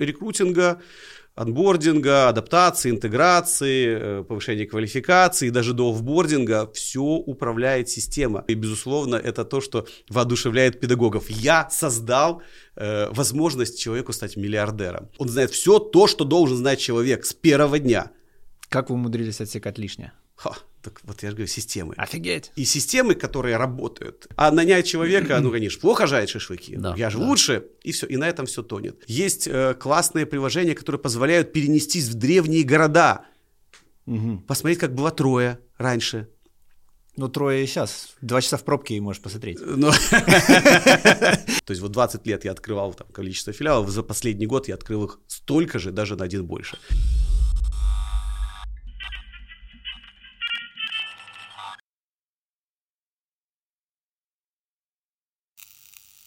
рекрутинга, анбординга, адаптации, интеграции, э, повышения квалификации, даже до офбординга все управляет система. И, безусловно, это то, что воодушевляет педагогов. Я создал э, возможность человеку стать миллиардером. Он знает все то, что должен знать человек с первого дня. Как вы умудрились отсекать лишнее? Ха, так вот я же говорю, системы. Офигеть. И системы, которые работают. А нанять человека, ну, конечно, плохо жарить шашлыки. Да, я же да. лучше, и все, и на этом все тонет. Есть э, классные приложения, которые позволяют перенестись в древние города. Угу. Посмотреть, как было Трое раньше. Ну, Трое и сейчас. Два часа в пробке и можешь посмотреть. Ну, то есть вот 20 лет я открывал там количество филиалов, за последний год я открыл их столько же, даже на один больше.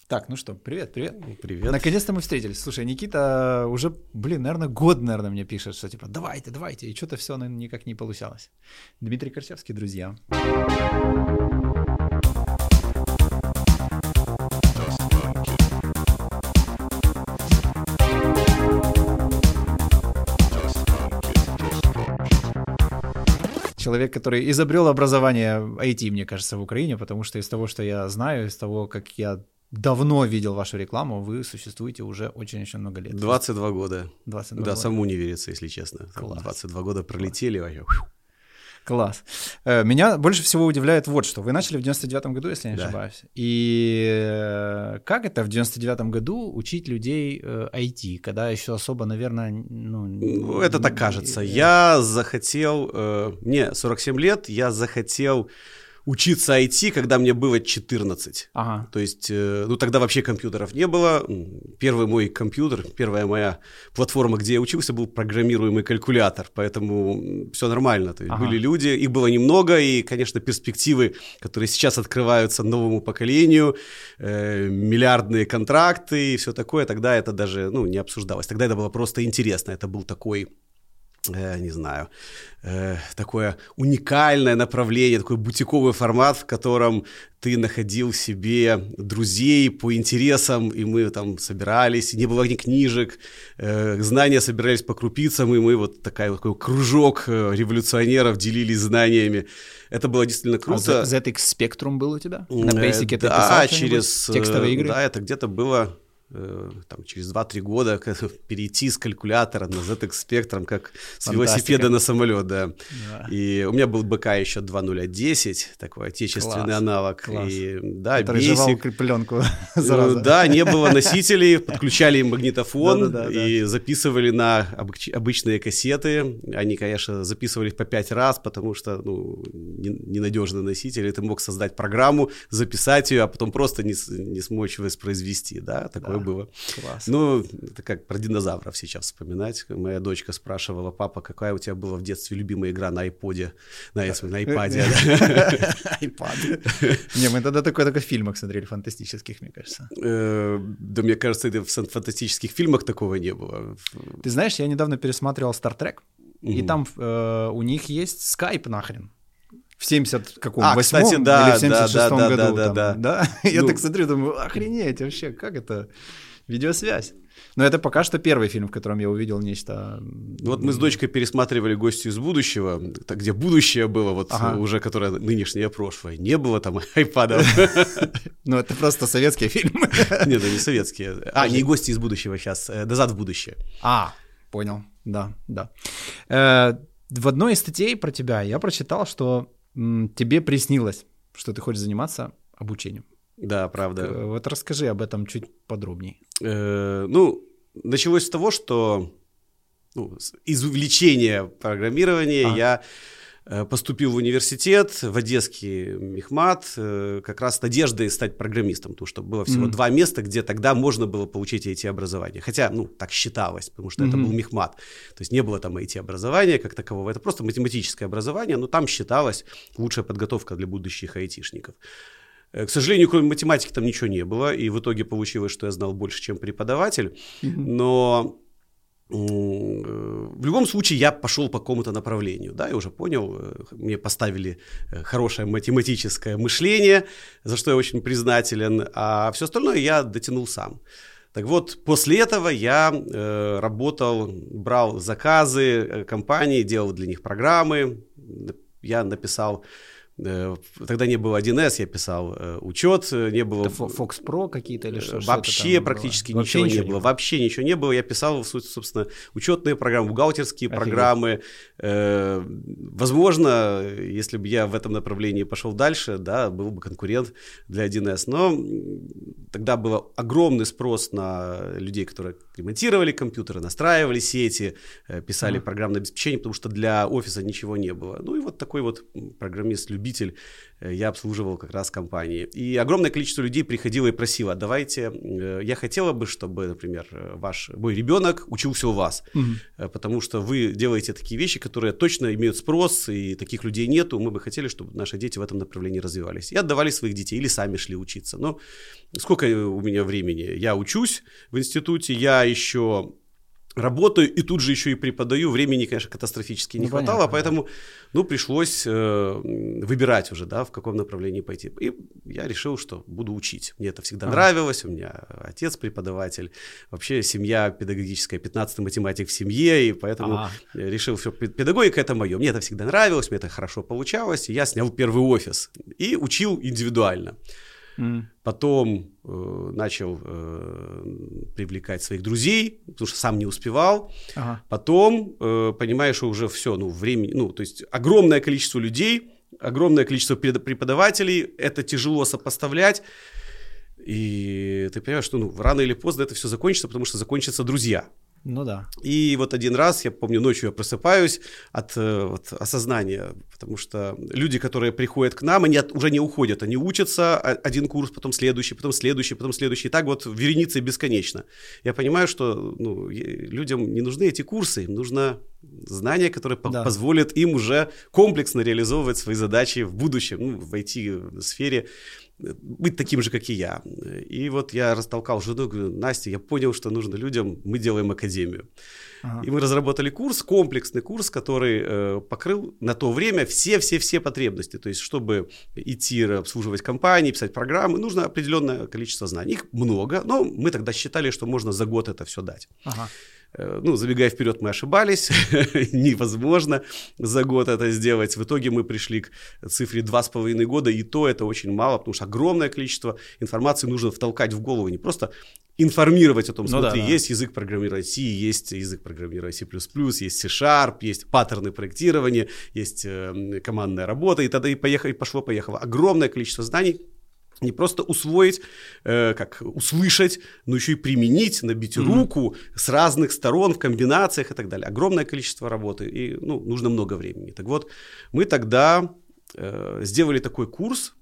Так, ну что, привет, привет. Привет. Наконец-то мы встретились. Слушай, Никита уже, блин, наверное, год, наверное, мне пишет, что типа, давайте, давайте, и что-то все никак не получалось. Дмитрий Корчевский, друзья. человек, который изобрел образование IT, мне кажется, в Украине, потому что из того, что я знаю, из того, как я давно видел вашу рекламу, вы существуете уже очень-очень много лет. 22 года. 22 да, года. самому не верится, если честно. Класс. 22 года пролетели вообще. Класс. Э, меня больше всего удивляет вот что. Вы начали в 99-м году, если я не да. ошибаюсь. И э, как это в 99-м году учить людей IT, э, когда еще особо, наверное, ну... ну это так кажется. Я захотел... Мне 47 лет, я захотел учиться IT, когда мне было 14. Ага. То есть, э, ну тогда вообще компьютеров не было. Первый мой компьютер, первая моя платформа, где я учился, был программируемый калькулятор, поэтому все нормально. То есть ага. были люди, их было немного, и, конечно, перспективы, которые сейчас открываются новому поколению, э, миллиардные контракты и все такое, тогда это даже ну, не обсуждалось. Тогда это было просто интересно. Это был такой не знаю, э, такое уникальное направление, такой бутиковый формат, в котором ты находил себе друзей по интересам, и мы там собирались, не было ни книжек, э, знания собирались по крупицам, и мы вот такая, такой кружок э, революционеров делились знаниями. Это было действительно круто. А ZX Spectrum был у тебя? На э, Basic это Да, через... Текстовые игры? Да, это где-то было Э, там, через 2-3 года перейти с калькулятора на ZX Spectrum, как с Фантастика. велосипеда на самолет, да. да. И у меня был БК еще 2.010, такой отечественный Класс. аналог. Класс. И, да, basic. пленку ну, Да, не было носителей, подключали магнитофон и записывали на обычные кассеты. Они, конечно, записывали по 5 раз, потому что ну, ненадежный носитель. Ты мог создать программу, записать ее, а потом просто не, не смочь воспроизвести, да, такое было. Класс. Ну, это как про динозавров сейчас вспоминать. Моя дочка спрашивала, папа, какая у тебя была в детстве любимая игра на айподе? На, на айпаде. Айпад. Не, мы тогда такой только в фильмах смотрели, фантастических, мне кажется. Э, да, мне кажется, это в фантастических фильмах такого не было. Ты знаешь, я недавно пересматривал Star Trek, и там э, у них есть скайп нахрен в 70 каком а, кстати, да, или в 76 да, да, году. Да, там, да, да. Я ну, так смотрю, думаю, охренеть вообще, как это? Видеосвязь. Но это пока что первый фильм, в котором я увидел нечто... Вот мы с дочкой пересматривали «Гости из будущего», где будущее было, вот ага. уже которое нынешнее прошлое. Не было там айпадов. Ну это просто советские фильмы. Нет, это не советские. А, не «Гости из будущего» сейчас, э, «Назад в будущее». А, понял, да, да. Э, в одной из статей про тебя я прочитал, что тебе приснилось, что ты хочешь заниматься обучением. Да, правда. Э, вот расскажи об этом чуть подробнее. Э, ну, началось с того, что ну, из увлечения программирования а. я поступил в университет, в Одесский мехмат, э, как раз с надеждой стать программистом, потому что было всего mm-hmm. два места, где тогда можно было получить эти образования. Хотя, ну, так считалось, потому что mm-hmm. это был мехмат. То есть не было там IT-образования как такового, это просто математическое образование, но там считалась лучшая подготовка для будущих айтишников. Э, к сожалению, кроме математики там ничего не было, и в итоге получилось, что я знал больше, чем преподаватель, mm-hmm. но в любом случае я пошел по какому-то направлению, да, я уже понял, э, мне поставили э, хорошее математическое мышление, за что я очень признателен, а все остальное я дотянул сам. Так вот, после этого я э, работал, брал заказы э, компании, делал для них программы. Я написал Э, тогда не было 1С, я писал э, учет, э, не было... Это Fox Pro какие-то или что? Вообще что практически было? ничего, ничего не было. Вообще ничего не было. Я писал, собственно, учетные программы, бухгалтерские Офигеть. программы. Возможно, если бы я в этом направлении пошел дальше, да, был бы конкурент для 1С. Но тогда был огромный спрос на людей, которые ремонтировали компьютеры, настраивали сети, писали ага. программное обеспечение, потому что для офиса ничего не было. Ну и вот такой вот программист-любитель потребитель, э, я обслуживал как раз компании. И огромное количество людей приходило и просило, давайте, э, я хотела бы, чтобы, например, ваш, мой ребенок учился у вас, угу. потому что вы делаете такие вещи, которые точно имеют спрос, и таких людей нету, мы бы хотели, чтобы наши дети в этом направлении развивались. И отдавали своих детей, или сами шли учиться. Но сколько у меня времени? Я учусь в институте, я еще работаю и тут же еще и преподаю. Времени, конечно, катастрофически не ну, хватало, понятно, поэтому, да. ну, пришлось э, выбирать уже, да, в каком направлении пойти. И я решил, что буду учить. Мне это всегда а. нравилось. У меня отец преподаватель, вообще семья педагогическая, 15 математик в семье, и поэтому а. решил, что педагогика это мое. Мне это всегда нравилось, мне это хорошо получалось. И я снял первый офис и учил индивидуально. Потом э, начал э, привлекать своих друзей, потому что сам не успевал. Ага. Потом э, понимаешь, уже все, ну, времени, ну, то есть огромное количество людей, огромное количество преподавателей, это тяжело сопоставлять. И ты понимаешь, что ну, рано или поздно это все закончится, потому что закончатся друзья. Ну да. И вот один раз, я помню, ночью я просыпаюсь от э, вот, осознания, потому что люди, которые приходят к нам, они от, уже не уходят, они учатся один курс, потом следующий, потом следующий, потом следующий, и так вот вереницей бесконечно. Я понимаю, что ну, людям не нужны эти курсы, им нужно знания, которые да. позволят им уже комплексно реализовывать свои задачи в будущем, ну, в IT-сфере быть таким же, как и я. И вот я растолкал жену, говорю, Настя, я понял, что нужно людям, мы делаем академию. Ага. И мы разработали курс, комплексный курс, который э, покрыл на то время все-все-все потребности. То есть, чтобы идти обслуживать компании, писать программы, нужно определенное количество знаний. Их много, но мы тогда считали, что можно за год это все дать. Ага. Э, ну, забегая вперед, мы ошибались, невозможно за год это сделать. В итоге мы пришли к цифре 2,5 года, и то это очень мало, потому что огромное количество информации нужно втолкать в голову, не просто информировать о том, ну, смотри, да, да. есть язык программирования C, есть язык программирования C++, есть C-Sharp, есть паттерны проектирования, есть э, командная работа, и тогда и, поехало, и пошло-поехало. Огромное количество знаний, не просто усвоить, э, как услышать, но еще и применить, набить mm-hmm. руку с разных сторон, в комбинациях и так далее. Огромное количество работы, и ну, нужно много времени. Так вот, мы тогда э, сделали такой курс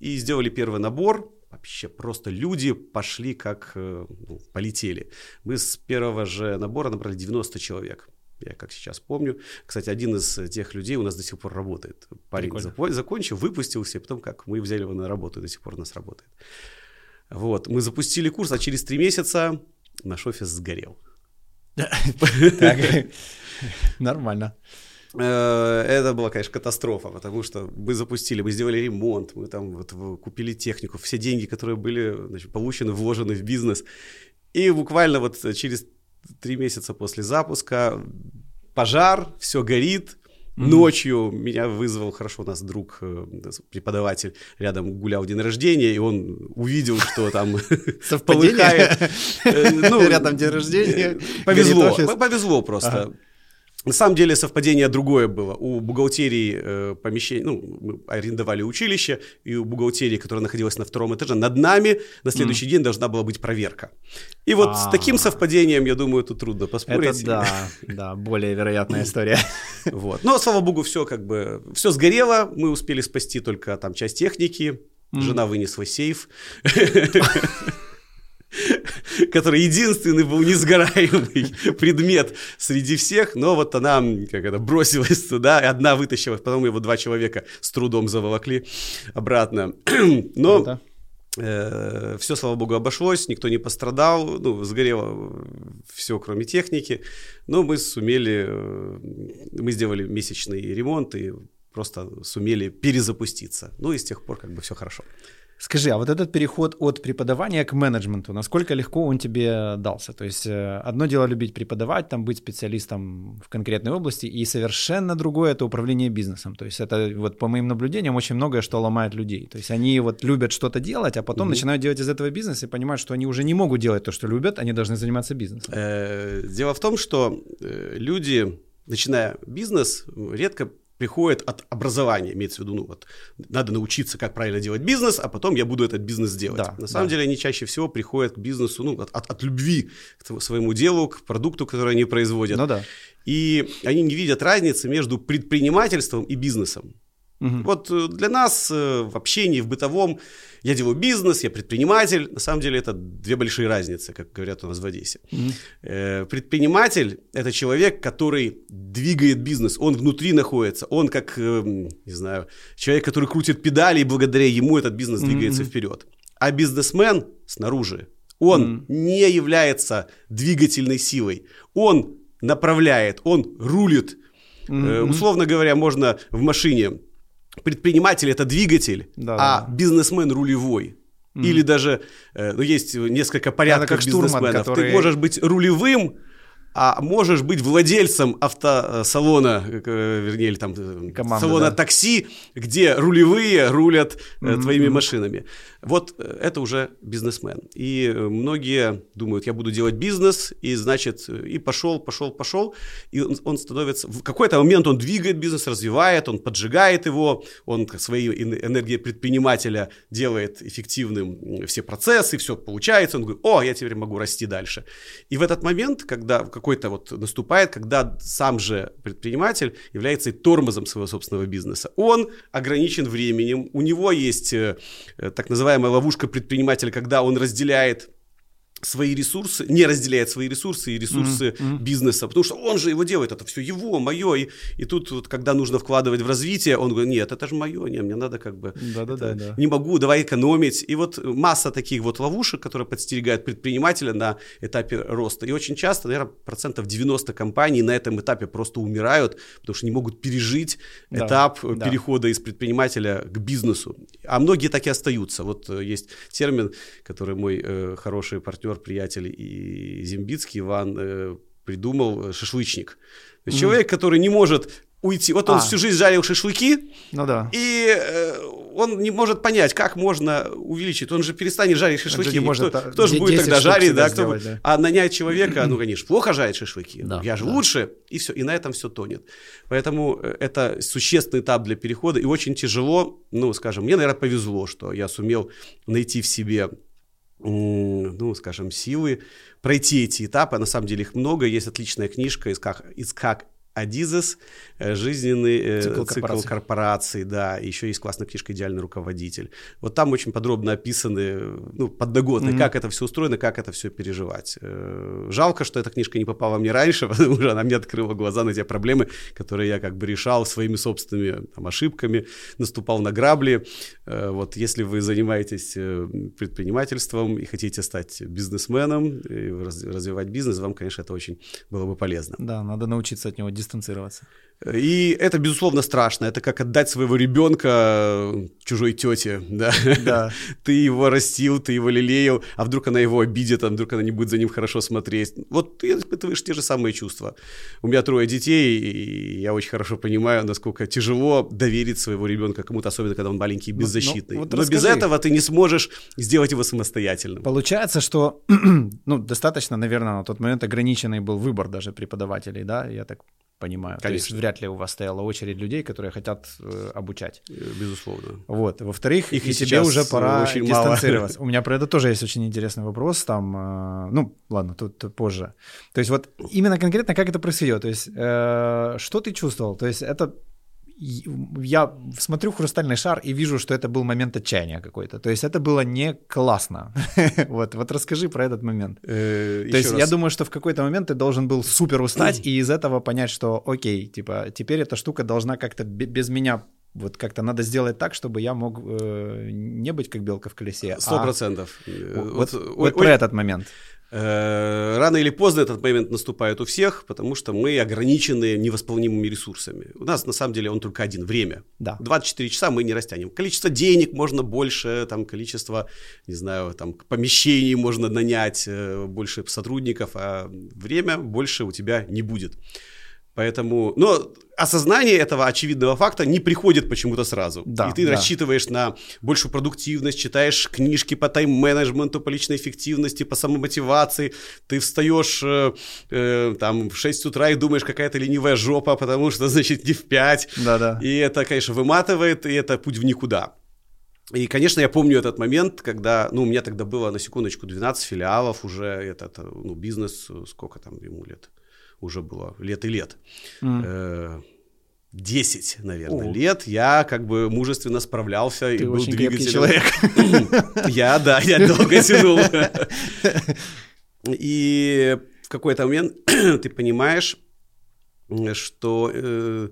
и сделали первый набор. Вообще просто люди пошли как э, ну, полетели. Мы с первого же набора набрали 90 человек я как сейчас помню. Кстати, один из тех людей у нас до сих пор работает. Парень Прикольно. закончил, выпустился, и потом как мы взяли его на работу, и до сих пор у нас работает. Вот, мы запустили курс, а через три месяца наш офис сгорел. Нормально. Э, это была, конечно, катастрофа, потому что мы запустили, мы сделали ремонт, мы там вот купили технику, все деньги, которые были значит, получены, вложены в бизнес. И буквально вот через три месяца после запуска, пожар, все горит, Mm-hmm. Ночью меня вызвал, хорошо, у нас друг, э, преподаватель рядом гулял день рождения, и он увидел, что там полыхает. Э, ну, рядом день рождения. Повезло, повезло просто. На самом деле совпадение другое было. У бухгалтерии э, помещения, ну, мы арендовали училище, и у бухгалтерии, которая находилась на втором этаже, над нами на следующий mm. день должна была быть проверка. И вот А-а-а. с таким совпадением, я думаю, тут трудно поспорить. Это да, да, более вероятная история. Вот. Но, слава богу, все как бы, все сгорело, мы успели спасти только там часть техники, жена вынесла сейф. который единственный был несгораемый предмет среди всех, но вот она как это, бросилась туда, и одна вытащила, потом его два человека с трудом заволокли обратно. Но э, все, слава богу, обошлось, никто не пострадал, ну, сгорело все, кроме техники, но мы сумели, э, мы сделали месячный ремонт и просто сумели перезапуститься. Ну и с тех пор как бы все хорошо. Скажи, а вот этот переход от преподавания к менеджменту, насколько легко он тебе дался? То есть э, одно дело любить преподавать, там быть специалистом в конкретной области, и совершенно другое это управление бизнесом. То есть это вот по моим наблюдениям очень многое, что ломает людей. То есть они вот любят что-то делать, а потом угу. начинают делать из этого бизнес и понимают, что они уже не могут делать то, что любят, они должны заниматься бизнесом. Э, дело в том, что э, люди, начиная бизнес, редко приходит от образования, имеется в виду, ну вот, надо научиться, как правильно делать бизнес, а потом я буду этот бизнес делать. Да, На самом да. деле они чаще всего приходят к бизнесу, ну, от, от, от любви к своему делу, к продукту, который они производят. Ну да. И они не видят разницы между предпринимательством и бизнесом. Угу. Вот э, для нас э, в общении, в бытовом, я делаю бизнес, я предприниматель. На самом деле это две большие разницы, как говорят у нас в Одессе. Угу. Предприниматель – это человек, который двигает бизнес, он внутри находится, он как, не знаю, человек, который крутит педали, и благодаря ему этот бизнес двигается угу. вперед. А бизнесмен снаружи, он угу. не является двигательной силой, он направляет, он рулит. Mm-hmm. Условно говоря, можно в машине предприниматель это двигатель, да, а да. бизнесмен рулевой. Mm. Или даже, э, ну, есть несколько порядков бизнесменов. Который... Ты можешь быть рулевым, а можешь быть владельцем автосалона, э, вернее, или там э, Команда, салона да. такси, где рулевые рулят mm-hmm. твоими машинами. Вот это уже бизнесмен. И многие думают, я буду делать бизнес, и значит, и пошел, пошел, пошел, и он, он становится, в какой-то момент он двигает бизнес, развивает, он поджигает его, он своей энергией предпринимателя делает эффективным все процессы, все получается, он говорит, о, я теперь могу расти дальше. И в этот момент, когда какой-то вот наступает, когда сам же предприниматель является тормозом своего собственного бизнеса. Он ограничен временем, у него есть э, так называемая ловушка предпринимателя, когда он разделяет свои ресурсы, не разделяет свои ресурсы и ресурсы mm-hmm. бизнеса, потому что он же его делает, это все его, мое, и, и тут вот, когда нужно вкладывать в развитие, он говорит, нет, это же мое, не, мне надо как бы, Да-да-да, да. не могу, давай экономить, и вот масса таких вот ловушек, которые подстерегают предпринимателя на этапе роста, и очень часто, наверное, процентов 90 компаний на этом этапе просто умирают, потому что не могут пережить да, этап да. перехода из предпринимателя к бизнесу, а многие так и остаются, вот э, есть термин, который мой э, хороший партнер партнер, приятель и Зимбицкий Иван э, придумал э, шашлычник. Mm. человек, который не может уйти. Вот он а. всю жизнь жарил шашлыки, ну да. и э, он не может понять, как можно увеличить. Он же перестанет жарить шашлыки. не может, кто, кто же будет тогда жарить, да, кто сделать, да? А нанять человека, ну, конечно, плохо жарить шашлыки. Да, я же да. лучше, и все, и на этом все тонет. Поэтому э, это существенный этап для перехода, и очень тяжело, ну, скажем, мне, наверное, повезло, что я сумел найти в себе ну, скажем, силы пройти эти этапы. На самом деле их много. Есть отличная книжка из как Адизес, э, жизненный э, цикл, цикл корпораций. корпораций, да, еще есть классная книжка «Идеальный руководитель». Вот там очень подробно описаны, ну, подноготно, mm-hmm. как это все устроено, как это все переживать. Э, жалко, что эта книжка не попала мне раньше, потому что она мне открыла глаза на те проблемы, которые я как бы решал своими собственными там, ошибками, наступал на грабли. Вот если вы занимаетесь предпринимательством и хотите стать бизнесменом, и развивать бизнес, вам, конечно, это очень было бы полезно. Да, надо научиться от него дистанцироваться. И это, безусловно, страшно. Это как отдать своего ребенка чужой тете, да? Да. ты его растил, ты его лелеял, а вдруг она его обидит, а вдруг она не будет за ним хорошо смотреть. Вот ты испытываешь те же самые чувства. У меня трое детей, и я очень хорошо понимаю, насколько тяжело доверить своего ребенка кому-то, особенно когда он маленький и ну, ну, беззащитный. Но, но, вот но без этого ты не сможешь сделать его самостоятельным. Получается, что ну, достаточно, наверное, на тот момент ограниченный был выбор даже преподавателей, да, я так понимаю. Конечно. То есть вряд ли у вас стояла очередь людей, которые хотят э, обучать. Э, безусловно. Вот. Во-вторых, Их и тебе уже пора очень дистанцироваться. Мало. У меня про это тоже есть очень интересный вопрос. Там, э, ну, ладно, тут позже. То есть вот именно конкретно как это происходит? То есть э, что ты чувствовал? То есть это я смотрю в хрустальный шар и вижу, что это был момент отчаяния какой-то. То есть это было не классно. вот, вот расскажи про этот момент. Э, То есть я думаю, что в какой-то момент ты должен был супер устать и из этого понять, что окей, типа теперь эта штука должна как-то без меня вот как-то надо сделать так, чтобы я мог э, не быть как белка в колесе. Сто процентов. А... Вот, вот, вот про этот момент. Э, рано или поздно этот момент наступает у всех, потому что мы ограничены невосполнимыми ресурсами. У нас на самом деле он только один – время. Да. 24 часа мы не растянем. Количество денег можно больше, там, количество, не знаю, там, помещений можно нанять, э, больше сотрудников, а время больше у тебя не будет. Поэтому, но осознание этого очевидного факта не приходит почему-то сразу. Да, и ты да. рассчитываешь на большую продуктивность, читаешь книжки по тайм-менеджменту, по личной эффективности, по самомотивации. Ты встаешь э, э, там в 6 утра и думаешь, какая то ленивая жопа, потому что, значит, не в 5. Да-да. И это, конечно, выматывает, и это путь в никуда. И, конечно, я помню этот момент, когда, ну, у меня тогда было, на секундочку, 12 филиалов уже, этот, ну, бизнес, сколько там ему лет? Уже было лет и лет. Mm. 10, наверное, О. лет я как бы мужественно справлялся Ты и был двигателем. человек. Я, да, я долго тянул. И в какой-то момент ты понимаешь, что э,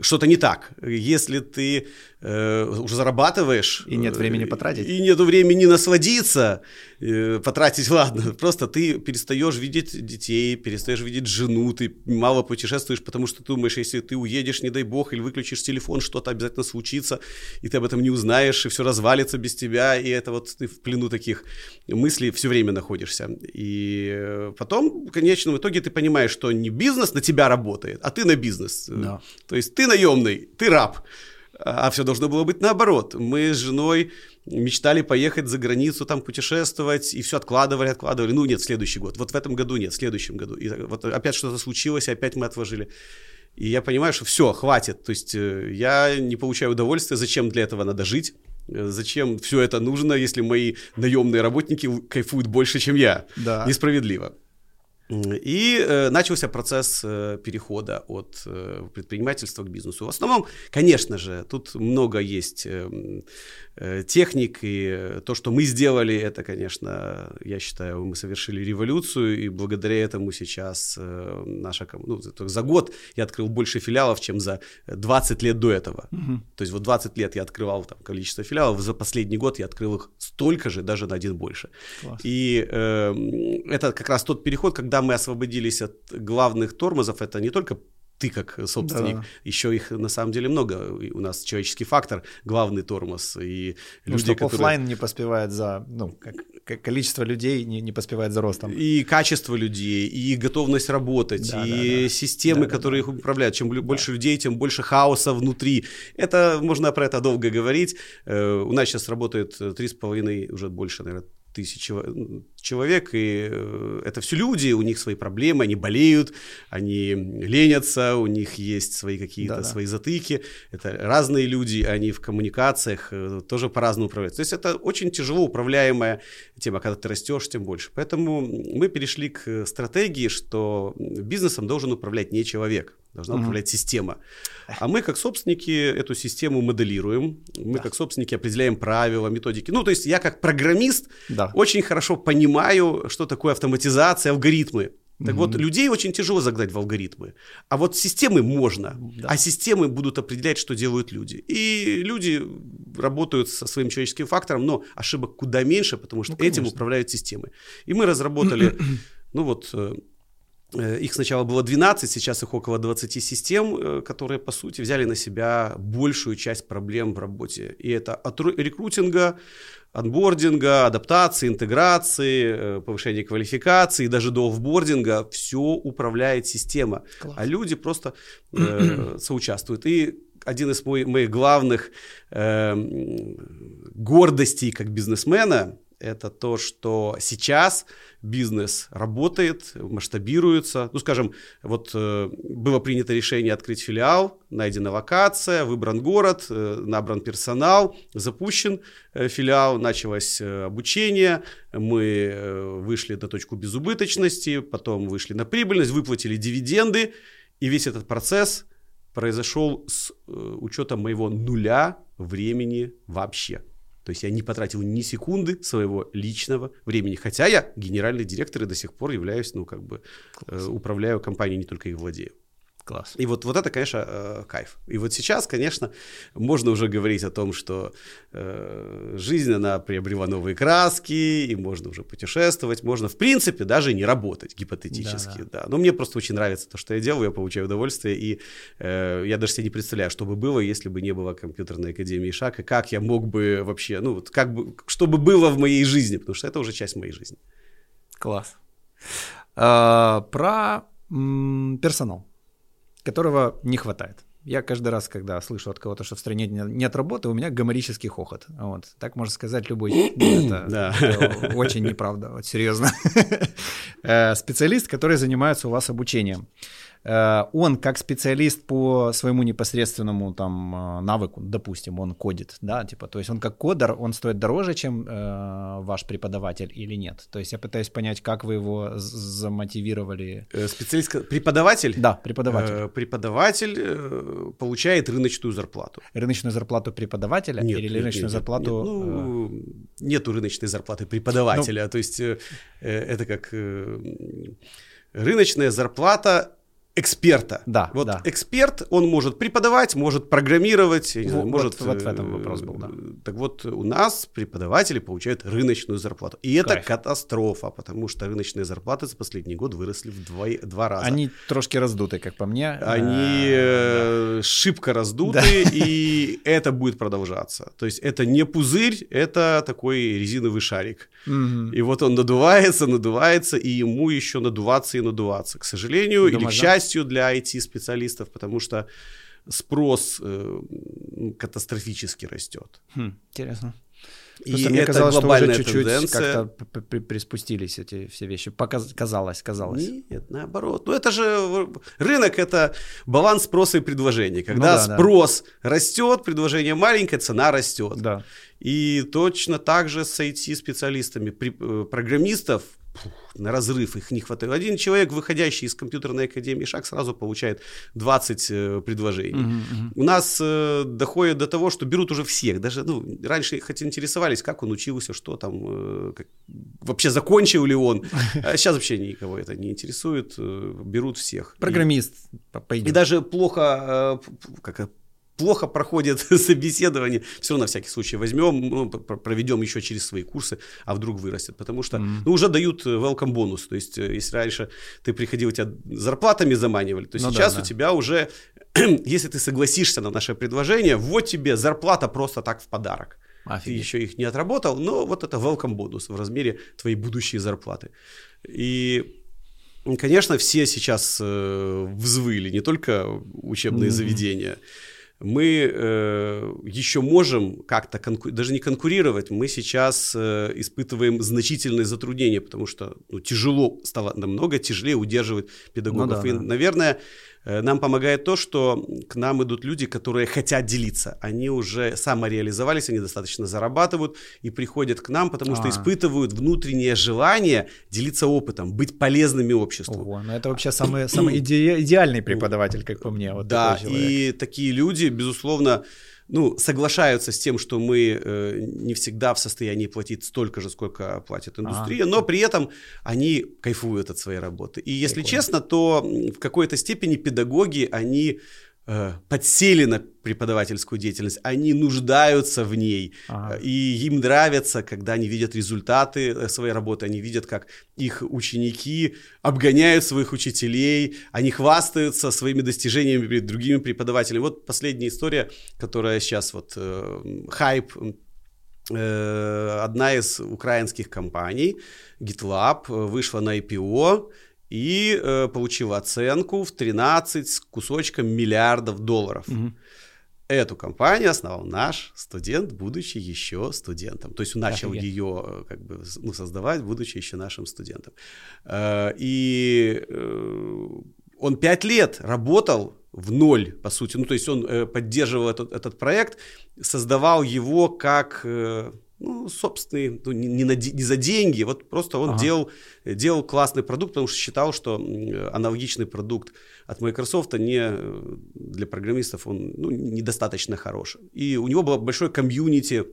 что-то не так. Если ты э, уже зарабатываешь... И нет времени потратить. И нет времени насладиться, э, потратить, ладно. Просто ты перестаешь видеть детей, перестаешь видеть жену, ты мало путешествуешь, потому что ты думаешь, если ты уедешь, не дай бог, или выключишь телефон, что-то обязательно случится, и ты об этом не узнаешь, и все развалится без тебя, и это вот ты в плену таких мыслей все время находишься. И э, потом, в конечном итоге, ты понимаешь, что не бизнес на тебя работает, а ты на бизнес. Да. То есть ты наемный, ты раб. А все должно было быть наоборот. Мы с женой мечтали поехать за границу, там путешествовать, и все откладывали, откладывали. Ну, нет, следующий год. Вот в этом году нет, в следующем году. И вот опять что-то случилось, и опять мы отложили. И я понимаю, что все, хватит. То есть э, я не получаю удовольствия, зачем для этого надо жить. Э, зачем все это нужно, если мои наемные работники кайфуют больше, чем я? Да. Несправедливо. И э, начался процесс э, перехода от э, предпринимательства к бизнесу. В основном, конечно же, тут много есть техник, и то, что мы сделали, это, конечно, я считаю, мы совершили революцию, и благодаря этому сейчас наша ну, за год я открыл больше филиалов, чем за 20 лет до этого. Угу. То есть вот 20 лет я открывал там количество филиалов, за последний год я открыл их столько же, даже на один больше. Класс. И э, это как раз тот переход, когда мы освободились от главных тормозов, это не только ты как собственник, да. еще их на самом деле много. У нас человеческий фактор главный тормоз. И ну, люди, что которые... офлайн не поспевает за, ну, как, количество людей не, не поспевает за ростом. И качество людей, и готовность работать, да, и да, да. системы, да, которые да, их управляют. Чем больше да. людей, тем больше хаоса внутри. Это можно про это долго говорить. Э, у нас сейчас работает три с половиной, уже больше, наверное, тысяч человек, и э, это все люди, у них свои проблемы, они болеют, они ленятся, у них есть свои какие-то Да-да. свои затыки, это разные люди, они в коммуникациях э, тоже по-разному управляют. То есть это очень тяжело управляемая тема, когда ты растешь, тем больше. Поэтому мы перешли к стратегии, что бизнесом должен управлять не человек, должна управлять система. А мы, как собственники, эту систему моделируем. Мы, да. как собственники, определяем правила, методики. Ну, то есть я, как программист, да. очень хорошо понимаю, что такое автоматизация, алгоритмы. Так угу. вот, людей очень тяжело загнать в алгоритмы. А вот системы можно. Да. А системы будут определять, что делают люди. И люди работают со своим человеческим фактором, но ошибок куда меньше, потому что ну, этим управляют системы. И мы разработали, ну вот Э, их сначала было 12, сейчас их около 20 систем, э, которые, по сути, взяли на себя большую часть проблем в работе. И это от рекрутинга, анбординга, адаптации, интеграции, э, повышения квалификации, даже до офбординга все управляет система, Класс. а люди просто э, соучаствуют. И один из мой, моих главных э, гордостей как бизнесмена это то, что сейчас бизнес работает, масштабируется. Ну, скажем, вот э, было принято решение открыть филиал, найдена локация, выбран город, э, набран персонал, запущен э, филиал, началось э, обучение, мы э, вышли на точку безубыточности, потом вышли на прибыльность, выплатили дивиденды, и весь этот процесс произошел с э, учетом моего нуля времени вообще. То есть я не потратил ни секунды своего личного времени. Хотя я генеральный директор и до сих пор являюсь, ну, как бы, э, управляю компанией, не только их владею. Класс. И вот, вот это, конечно, э, кайф. И вот сейчас, конечно, можно уже говорить о том, что э, жизнь, она приобрела новые краски, и можно уже путешествовать, можно, в принципе, даже не работать гипотетически. Да, да. да. Но мне просто очень нравится то, что я делаю, я получаю удовольствие, и э, я даже себе не представляю, что бы было, если бы не было компьютерной академии ШАК, и как я мог бы вообще, ну, вот как бы, что бы было в моей жизни, потому что это уже часть моей жизни. Класс. А, про м, персонал которого не хватает. Я каждый раз, когда слышу от кого-то, что в стране нет работы, у меня гоморический хохот. Вот. Так можно сказать любой. Это, да. это очень неправда, вот серьезно. Э, специалист, который занимается у вас обучением. Э, он как специалист по своему непосредственному там э, навыку, допустим, он кодит, да, типа, то есть он как кодер, он стоит дороже, чем э, ваш преподаватель или нет? То есть я пытаюсь понять, как вы его замотивировали. Э, специалист, преподаватель? Да, преподаватель. Э, преподаватель э, получает рыночную зарплату. Рыночную зарплату преподавателя нет, или нет, рыночную нет, зарплату? Нет, ну, э... Нету рыночной зарплаты преподавателя, ну, то есть э, это как э, рыночная зарплата эксперта. Да, вот да. эксперт, он может преподавать, может программировать, вот, знаю, может... Вот, вот в этом вопрос был, да. Так вот, у нас преподаватели получают рыночную зарплату. И это Кайф. катастрофа, потому что рыночные зарплаты за последний год выросли в два, два раза. Они трошки раздуты, как по мне. Они э, да. шибко раздуты, да. и это будет продолжаться. То есть это не пузырь, это такой резиновый шарик. Угу. И вот он надувается, надувается, и ему еще надуваться и надуваться. К сожалению, Думаю, или к счастью, частью для IT-специалистов, потому что спрос э, катастрофически растет. Хм, интересно. И Просто мне это казалось, глобальная что уже чуть-чуть как-то приспустились эти все вещи. Показ... Казалось, казалось. Нет, наоборот. Ну это же рынок это баланс спроса и предложения. Когда ну, да, спрос да. растет, предложение маленькое, цена растет. Да. И точно так же с IT-специалистами, э, программистов на разрыв их не хватает. Один человек, выходящий из компьютерной академии ШАК, сразу получает 20 э, предложений. Uh-huh, uh-huh. У нас э, доходит до того, что берут уже всех. Даже ну, раньше хоть интересовались, как он учился, что там, э, как, вообще закончил ли он. А сейчас вообще никого это не интересует. Э, берут всех. Программист. И, и даже плохо, э, как плохо проходит собеседование, все на всякий случай возьмем, ну, проведем еще через свои курсы, а вдруг вырастет. Потому что mm-hmm. ну, уже дают э, welcome бонус. То есть, э, если раньше ты приходил, тебя зарплатами заманивали, то ну, сейчас да, да. у тебя уже, если ты согласишься на наше предложение, вот тебе зарплата просто так в подарок. Офигеть. Ты еще их не отработал, но вот это welcome бонус в размере твоей будущей зарплаты. И Конечно, все сейчас э, взвыли, не только учебные mm-hmm. заведения мы э, еще можем как-то, конку... даже не конкурировать, мы сейчас э, испытываем значительные затруднения, потому что ну, тяжело, стало намного тяжелее удерживать педагогов. Ну, да, И, да. наверное, нам помогает то, что к нам идут люди, которые хотят делиться. Они уже самореализовались, они достаточно зарабатывают и приходят к нам, потому что а. испытывают внутреннее желание делиться опытом, быть полезными обществу. Ого, ну это вообще самый, самый иде- идеальный преподаватель, как по мне. Вот да, и такие люди, безусловно, ну, соглашаются с тем, что мы э, не всегда в состоянии платить столько же, сколько платит индустрия, ага. но при этом они кайфуют от своей работы. И если Прикольно. честно, то в какой-то степени педагоги, они подсели на преподавательскую деятельность, они нуждаются в ней, ага. и им нравится, когда они видят результаты э, своей работы, они видят, как их ученики обгоняют своих учителей, они хвастаются своими достижениями перед другими преподавателями. Вот последняя история, которая сейчас вот э, хайп э, одна из украинских компаний, GitLab, вышла на IPO, и э, получила оценку в 13 с кусочком миллиардов долларов. Угу. Эту компанию основал наш студент, будучи еще студентом. То есть начал Офигеть. ее э, как бы, ну, создавать, будучи еще нашим студентом. Э, и э, он пять лет работал в ноль, по сути. Ну, то есть он э, поддерживал этот, этот проект, создавал его как... Э, ну, собственный, ну, не, не, на, не за деньги, вот просто он ага. делал, делал классный продукт, потому что считал, что аналогичный продукт от Microsoft не, для программистов он ну, недостаточно хорош. И у него было большое комьюнити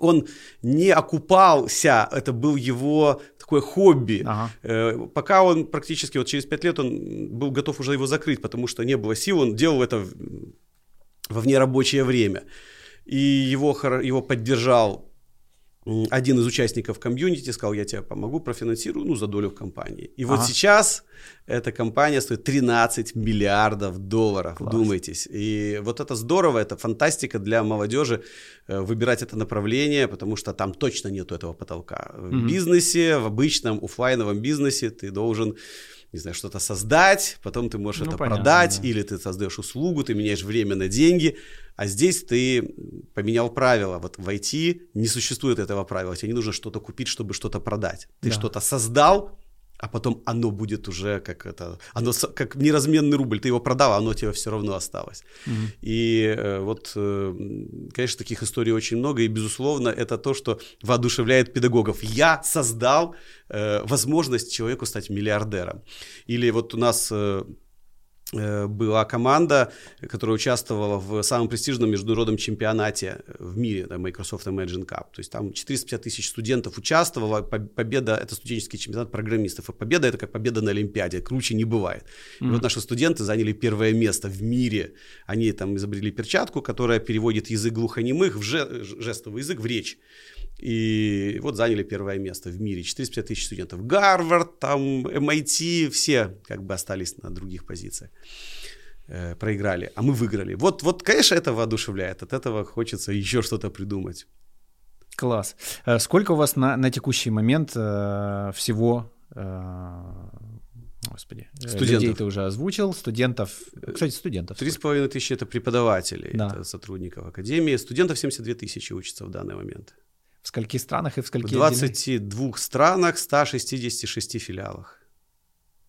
он не окупался, это был его такое хобби. Ага. Э, пока он практически, вот через пять лет он был готов уже его закрыть, потому что не было сил, он делал это во внерабочее время. И его, его поддержал один из участников комьюнити сказал, я тебе помогу, профинансирую, ну, за долю в компании. И ага. вот сейчас эта компания стоит 13 миллиардов долларов, Класс. вдумайтесь. И вот это здорово, это фантастика для молодежи э, выбирать это направление, потому что там точно нету этого потолка. В угу. бизнесе, в обычном офлайновом бизнесе ты должен не знаю, что-то создать, потом ты можешь ну, это понятно, продать, да. или ты создаешь услугу, ты меняешь время на деньги, а здесь ты поменял правила. Вот в IT не существует этого правила, тебе не нужно что-то купить, чтобы что-то продать. Ты да. что-то создал, а потом оно будет уже как это, оно как неразменный рубль, ты его продал, а оно у тебя все равно осталось. Mm-hmm. И э, вот, э, конечно, таких историй очень много, и безусловно это то, что воодушевляет педагогов. Я создал э, возможность человеку стать миллиардером. Или вот у нас Э, была команда, которая участвовала в самом престижном международном чемпионате в мире, да, Microsoft Imagine Cup. То есть там 450 тысяч студентов участвовало, победа, это студенческий чемпионат программистов, а победа это как победа на Олимпиаде, круче не бывает. И mm-hmm. вот наши студенты заняли первое место в мире. Они там изобрели перчатку, которая переводит язык глухонемых в жестовый язык в речь. И вот заняли первое место в мире. 450 тысяч студентов. Гарвард, там, MIT, все как бы остались на других позициях. Э, проиграли, а мы выиграли. Вот, вот, конечно, это воодушевляет. От этого хочется еще что-то придумать. Класс. Э, сколько у вас на, на текущий момент э, всего э, Господи, э, студентов. людей ты уже озвучил, студентов, кстати, студентов. Три с половиной тысячи это преподавателей, да. это сотрудников академии, студентов 72 тысячи учатся в данный момент. В скольких странах и в скольких? В 22 отделениях? странах, 166 филиалах.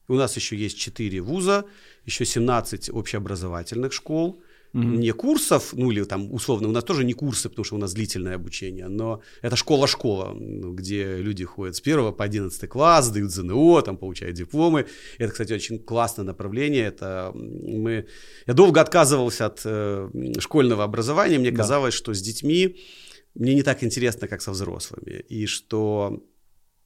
У нас еще есть 4 вуза, еще 17 общеобразовательных школ. Угу. Не курсов, ну или там условно, у нас тоже не курсы, потому что у нас длительное обучение, но это школа-школа, ну, где люди ходят с 1 по 11 класс, дают ЗНО, там получают дипломы. Это, кстати, очень классное направление. Это мы... Я долго отказывался от э, школьного образования, мне да. казалось, что с детьми мне не так интересно, как со взрослыми. И что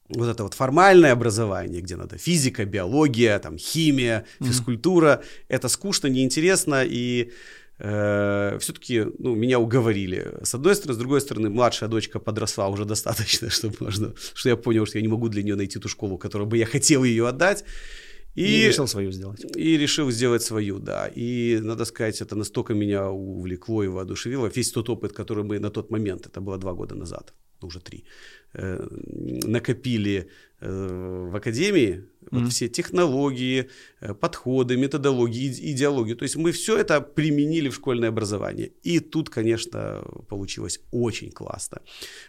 вот это вот формальное образование, где надо физика, биология, там, химия, физкультура, mm-hmm. это скучно, неинтересно, и э, все-таки ну, меня уговорили. С одной стороны, с другой стороны, младшая дочка подросла уже достаточно, чтобы можно, что я понял, что я не могу для нее найти ту школу, которую бы я хотел ее отдать. И, и решил свою сделать. И решил сделать свою, да. И, надо сказать, это настолько меня увлекло и воодушевило. Весь тот опыт, который мы на тот момент, это было два года назад, ну, уже три, э, накопили э, в академии, вот mm-hmm. все технологии, э, подходы, методологии, идеологии. То есть мы все это применили в школьное образование. И тут, конечно, получилось очень классно.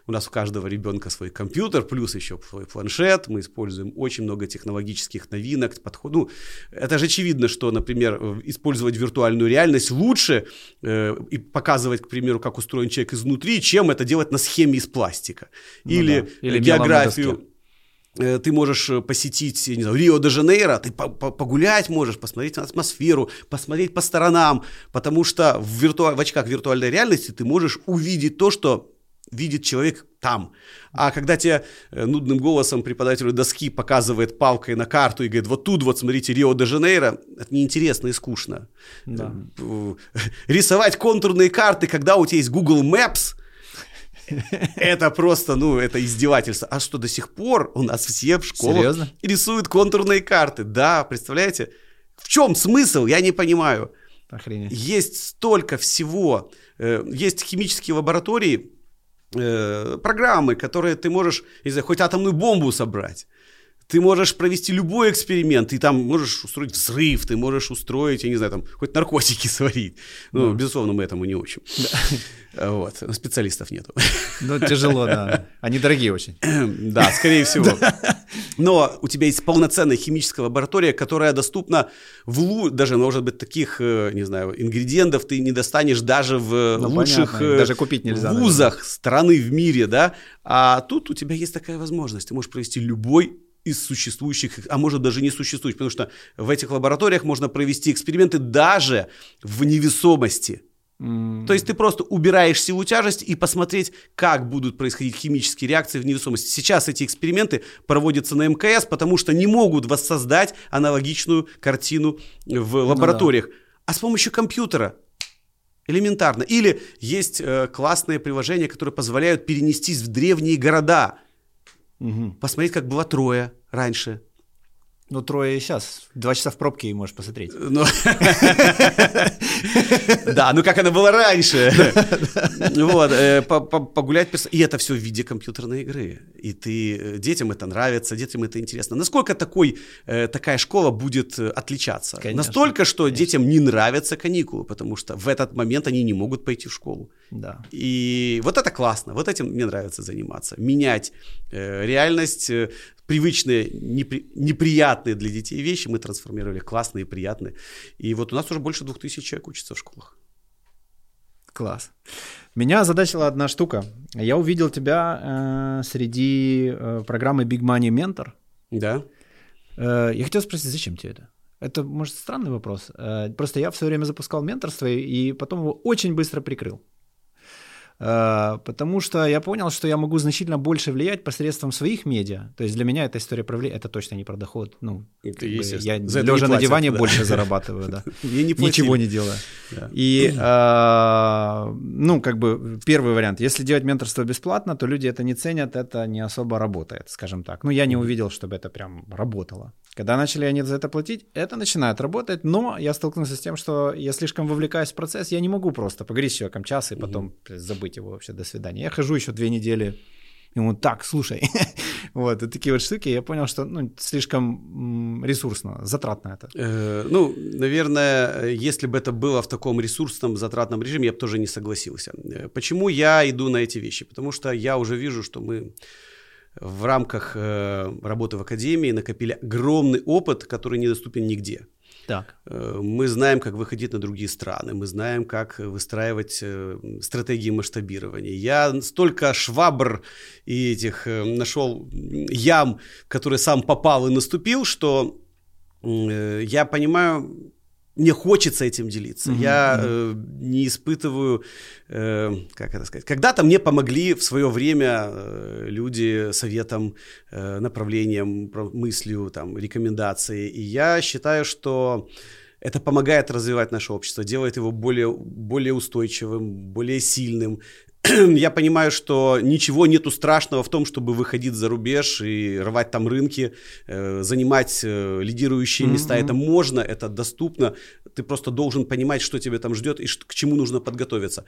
У нас у каждого ребенка свой компьютер, плюс еще свой планшет. Мы используем очень много технологических новинок, подходов. Ну, это же очевидно, что, например, использовать виртуальную реальность лучше э, и показывать, к примеру, как устроен человек изнутри, чем это делать на схеме из пластика. Ну, Или, да. Или географию Э, ты можешь э, посетить, не знаю, Рио-де-Жанейро, ты погулять можешь, посмотреть на атмосферу, посмотреть по сторонам, потому что в, вирту... в очках виртуальной реальности ты можешь увидеть то, что видит человек там. А когда тебе э, нудным голосом преподаватель доски показывает палкой на карту и говорит, вот тут вот, смотрите, Рио-де-Жанейро, это неинтересно и скучно. Да. Рисовать контурные карты, когда у тебя есть Google Maps – это просто, ну, это издевательство. А что, до сих пор у нас все в школах Серьезно? рисуют контурные карты? Да, представляете? В чем смысл? Я не понимаю. Охренеть. Есть столько всего. Э, есть химические лаборатории, э, программы, которые ты можешь, не знаю, хоть атомную бомбу собрать. Ты можешь провести любой эксперимент, ты там можешь устроить взрыв, ты можешь устроить, я не знаю, там, хоть наркотики сварить. Ну, mm. безусловно, мы этому не учим. Да. Вот, специалистов нету. Ну, тяжело, да. Они дорогие очень. Да, скорее всего. Но у тебя есть полноценная химическая лаборатория, которая доступна в лу... даже, может быть, таких, э, не знаю, ингредиентов ты не достанешь даже в ну, лучших понятно. Э, даже купить нельзя, вузах наверное. страны в мире, да. А тут у тебя есть такая возможность. Ты можешь провести любой из существующих, а может даже не существующих, потому что в этих лабораториях можно провести эксперименты даже в невесомости. Mm. То есть ты просто убираешь силу тяжести и посмотреть, как будут происходить химические реакции в невесомости. Сейчас эти эксперименты проводятся на МКС, потому что не могут воссоздать аналогичную картину в лабораториях. Ну, да. А с помощью компьютера элементарно. Или есть э, классные приложения, которые позволяют перенестись в древние города. Угу. Посмотреть, как было Троя раньше. Ну, трое сейчас. Два часа в пробке и можешь посмотреть. Ну, да, ну как она была раньше. Вот, э, погулять. И это все в виде компьютерной игры. И ты, э, детям это нравится, детям это интересно. Насколько такой, э, такая школа будет отличаться? Настолько, что детям не нравятся каникулы, потому что в этот момент они не могут пойти в школу. Да. И вот это классно, вот этим мне нравится заниматься. Менять реальность, привычные, непри, неприятные для детей вещи мы трансформировали классные, приятные. И вот у нас уже больше двух тысяч человек учатся в школах. Класс. Меня озадачила одна штука. Я увидел тебя э, среди э, программы Big Money Mentor. Да. Э, я хотел спросить, зачем тебе это? Это, может, странный вопрос. Э, просто я в свое время запускал менторство и потом его очень быстро прикрыл. Э, потому что я понял, что я могу значительно больше влиять посредством своих медиа. То есть для меня эта история про влияние, это точно не про доход. Ну, это, я лежа на диване да. больше зарабатываю, да. Ничего не делаю. И, э, ну, как бы первый вариант. Если делать менторство бесплатно, то люди это не ценят, это не особо работает, скажем так. Ну, я не увидел, чтобы это прям работало. Когда начали они за это платить, это начинает работать, но я столкнулся с тем, что я слишком вовлекаюсь в процесс, я не могу просто поговорить с человеком час и потом забыть его вообще, до свидания. Я хожу еще две недели, ему так, слушай, вот, и такие вот штуки, я понял, что ну, слишком ресурсно, затратно это. Э, ну, наверное, если бы это было в таком ресурсном, затратном режиме, я бы тоже не согласился. Э, почему я иду на эти вещи? Потому что я уже вижу, что мы в рамках э, работы в академии накопили огромный опыт, который недоступен нигде. Так. Э, мы знаем, как выходить на другие страны, мы знаем, как выстраивать э, стратегии масштабирования. Я столько швабр и этих э, нашел ям, которые сам попал и наступил, что я понимаю, мне хочется этим делиться. Mm-hmm. Я э, не испытываю, э, как это сказать, когда-то мне помогли в свое время э, люди советом, э, направлением, мыслью, там, рекомендацией. И я считаю, что это помогает развивать наше общество, делает его более, более устойчивым, более сильным, я понимаю, что ничего нету страшного в том, чтобы выходить за рубеж и рвать там рынки, э, занимать э, лидирующие места. Mm-hmm. Это можно, это доступно. Ты просто должен понимать, что тебе там ждет и к чему нужно подготовиться.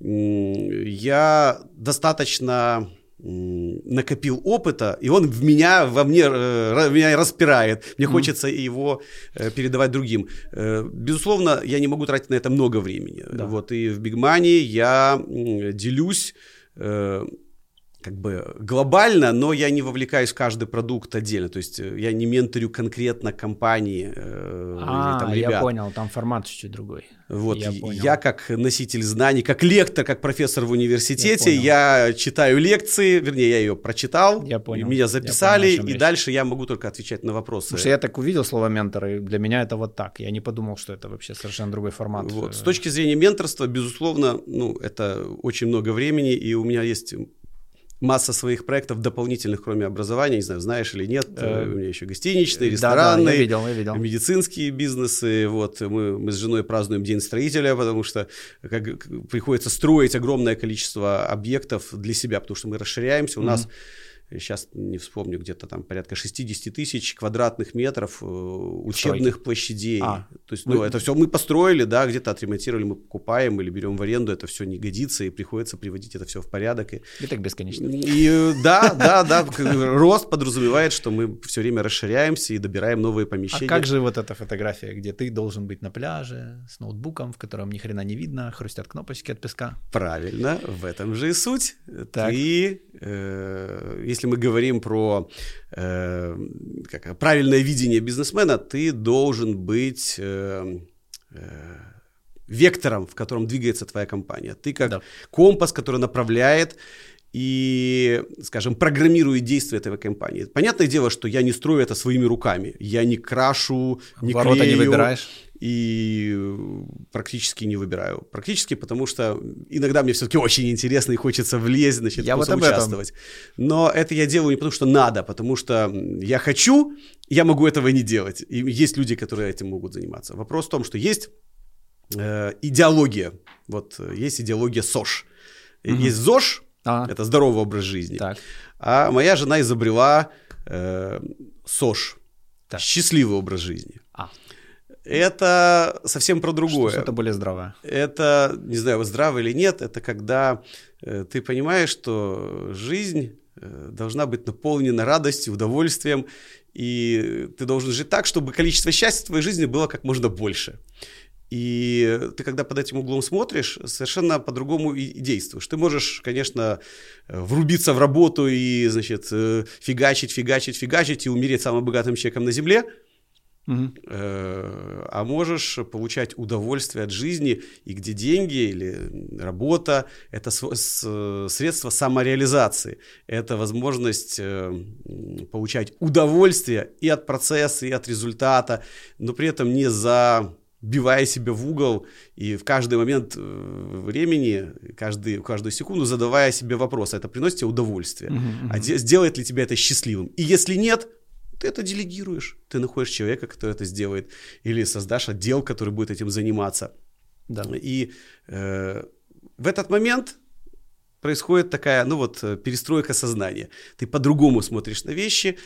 Я достаточно накопил опыта, и он в меня, во мне, э, меня распирает. Мне mm хочется его э, передавать другим. Э, безусловно, я не могу тратить на это много времени. Да. Вот, и в Бигмане я делюсь как бы глобально, но я не вовлекаюсь в каждый продукт отдельно. То есть э, я не менторю конкретно компании э, а, или там ребят. я понял, там формат чуть-чуть другой. Вот, я, я как носитель знаний, как лектор, как профессор в университете, я, я читаю лекции, вернее, я ее прочитал, я понял. меня записали, я понял, и речь. дальше я могу только отвечать на вопросы. Потому что я так увидел слово ментор, и для меня это вот так. Я не подумал, что это вообще совершенно другой формат. Вот. С точки зрения менторства, безусловно, ну, это очень много времени, и у меня есть масса своих проектов дополнительных, кроме образования, не знаю, знаешь или нет, э, у меня еще гостиничные, ресторанные, да, да, я видел, я видел. медицинские бизнесы, вот, мы, мы с женой празднуем День строителя, потому что как, приходится строить огромное количество объектов для себя, потому что мы расширяемся, у mm-hmm. нас сейчас не вспомню, где-то там порядка 60 тысяч квадратных метров э, учебных Стройки. площадей. А, То есть, ну, вы... это все мы построили, да, где-то отремонтировали, мы покупаем или берем в аренду, это все не годится, и приходится приводить это все в порядок. И, и так бесконечно. И, да, да, да, рост подразумевает, что мы все время расширяемся и добираем новые помещения. А как же вот эта фотография, где ты должен быть на пляже с ноутбуком, в котором ни хрена не видно, хрустят кнопочки от песка? Правильно, в этом же и суть. Так. Ты, э, если мы говорим про э, как, правильное видение бизнесмена, ты должен быть э, э, вектором, в котором двигается твоя компания. Ты как да. компас, который направляет и, скажем, программирует действия этой компании. Понятное дело, что я не строю это своими руками. Я не крашу, не Ворота клею. не выбираешь? и практически не выбираю. Практически потому, что иногда мне все-таки очень интересно и хочется влезть, значит, я вот участвовать. Но это я делаю не потому, что надо, потому что я хочу, я могу этого не делать. И есть люди, которые этим могут заниматься. Вопрос в том, что есть э, идеология. Вот э, есть идеология СОЖ. Угу. Есть ЗОЖ, а. это здоровый образ жизни. Так. А моя жена изобрела э, СОЖ, так. счастливый образ жизни. А. Это совсем про другое. Что-то более здравое. Это, не знаю, здраво или нет, это когда э, ты понимаешь, что жизнь э, должна быть наполнена радостью, удовольствием, и ты должен жить так, чтобы количество счастья в твоей жизни было как можно больше. И ты, когда под этим углом смотришь, совершенно по-другому и действуешь. Ты можешь, конечно, э, врубиться в работу и, значит, э, фигачить, фигачить, фигачить и умереть самым богатым человеком на Земле, угу. а можешь получать удовольствие от жизни, и где деньги или работа – это средство самореализации, это возможность получать удовольствие и от процесса, и от результата, но при этом не за бивая себя в угол и в каждый момент э, времени, каждый, каждую секунду задавая себе вопрос, а это приносит тебе удовольствие, uh-huh, uh-huh. а сделает ли тебя это счастливым? И если нет, ты это делегируешь, ты находишь человека, который это сделает, или создашь отдел, который будет этим заниматься. Да. И э, в этот момент происходит такая, ну вот, э, перестройка сознания. Ты по-другому смотришь на вещи,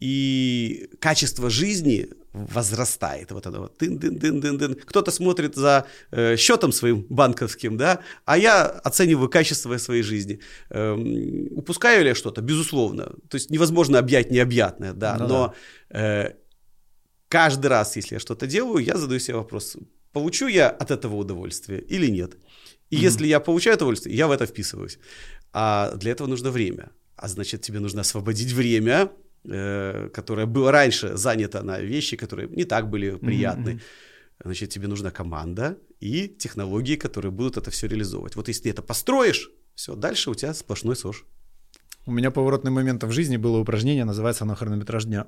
и качество жизни возрастает. Вот это вот. Дын, дын, дын, дын, дын. Кто-то смотрит за э, счетом своим банковским, да, а я оцениваю качество своей жизни. Эм, упускаю ли я что-то? Безусловно. То есть невозможно объять необъятное, да, ну, но э, каждый раз, если я что-то делаю, я задаю себе вопрос, получу я от этого удовольствие или нет. И mm-hmm. если я получаю удовольствие, я в это вписываюсь. А для этого нужно время. А значит, тебе нужно освободить время Э, которая была раньше занята на вещи, которые не так были приятны. Mm-hmm. Значит, тебе нужна команда и технологии, которые будут это все реализовывать. Вот если ты это построишь, все, дальше у тебя сплошной СОЖ. У меня поворотным моментом в жизни было упражнение, называется оно хронометраж дня.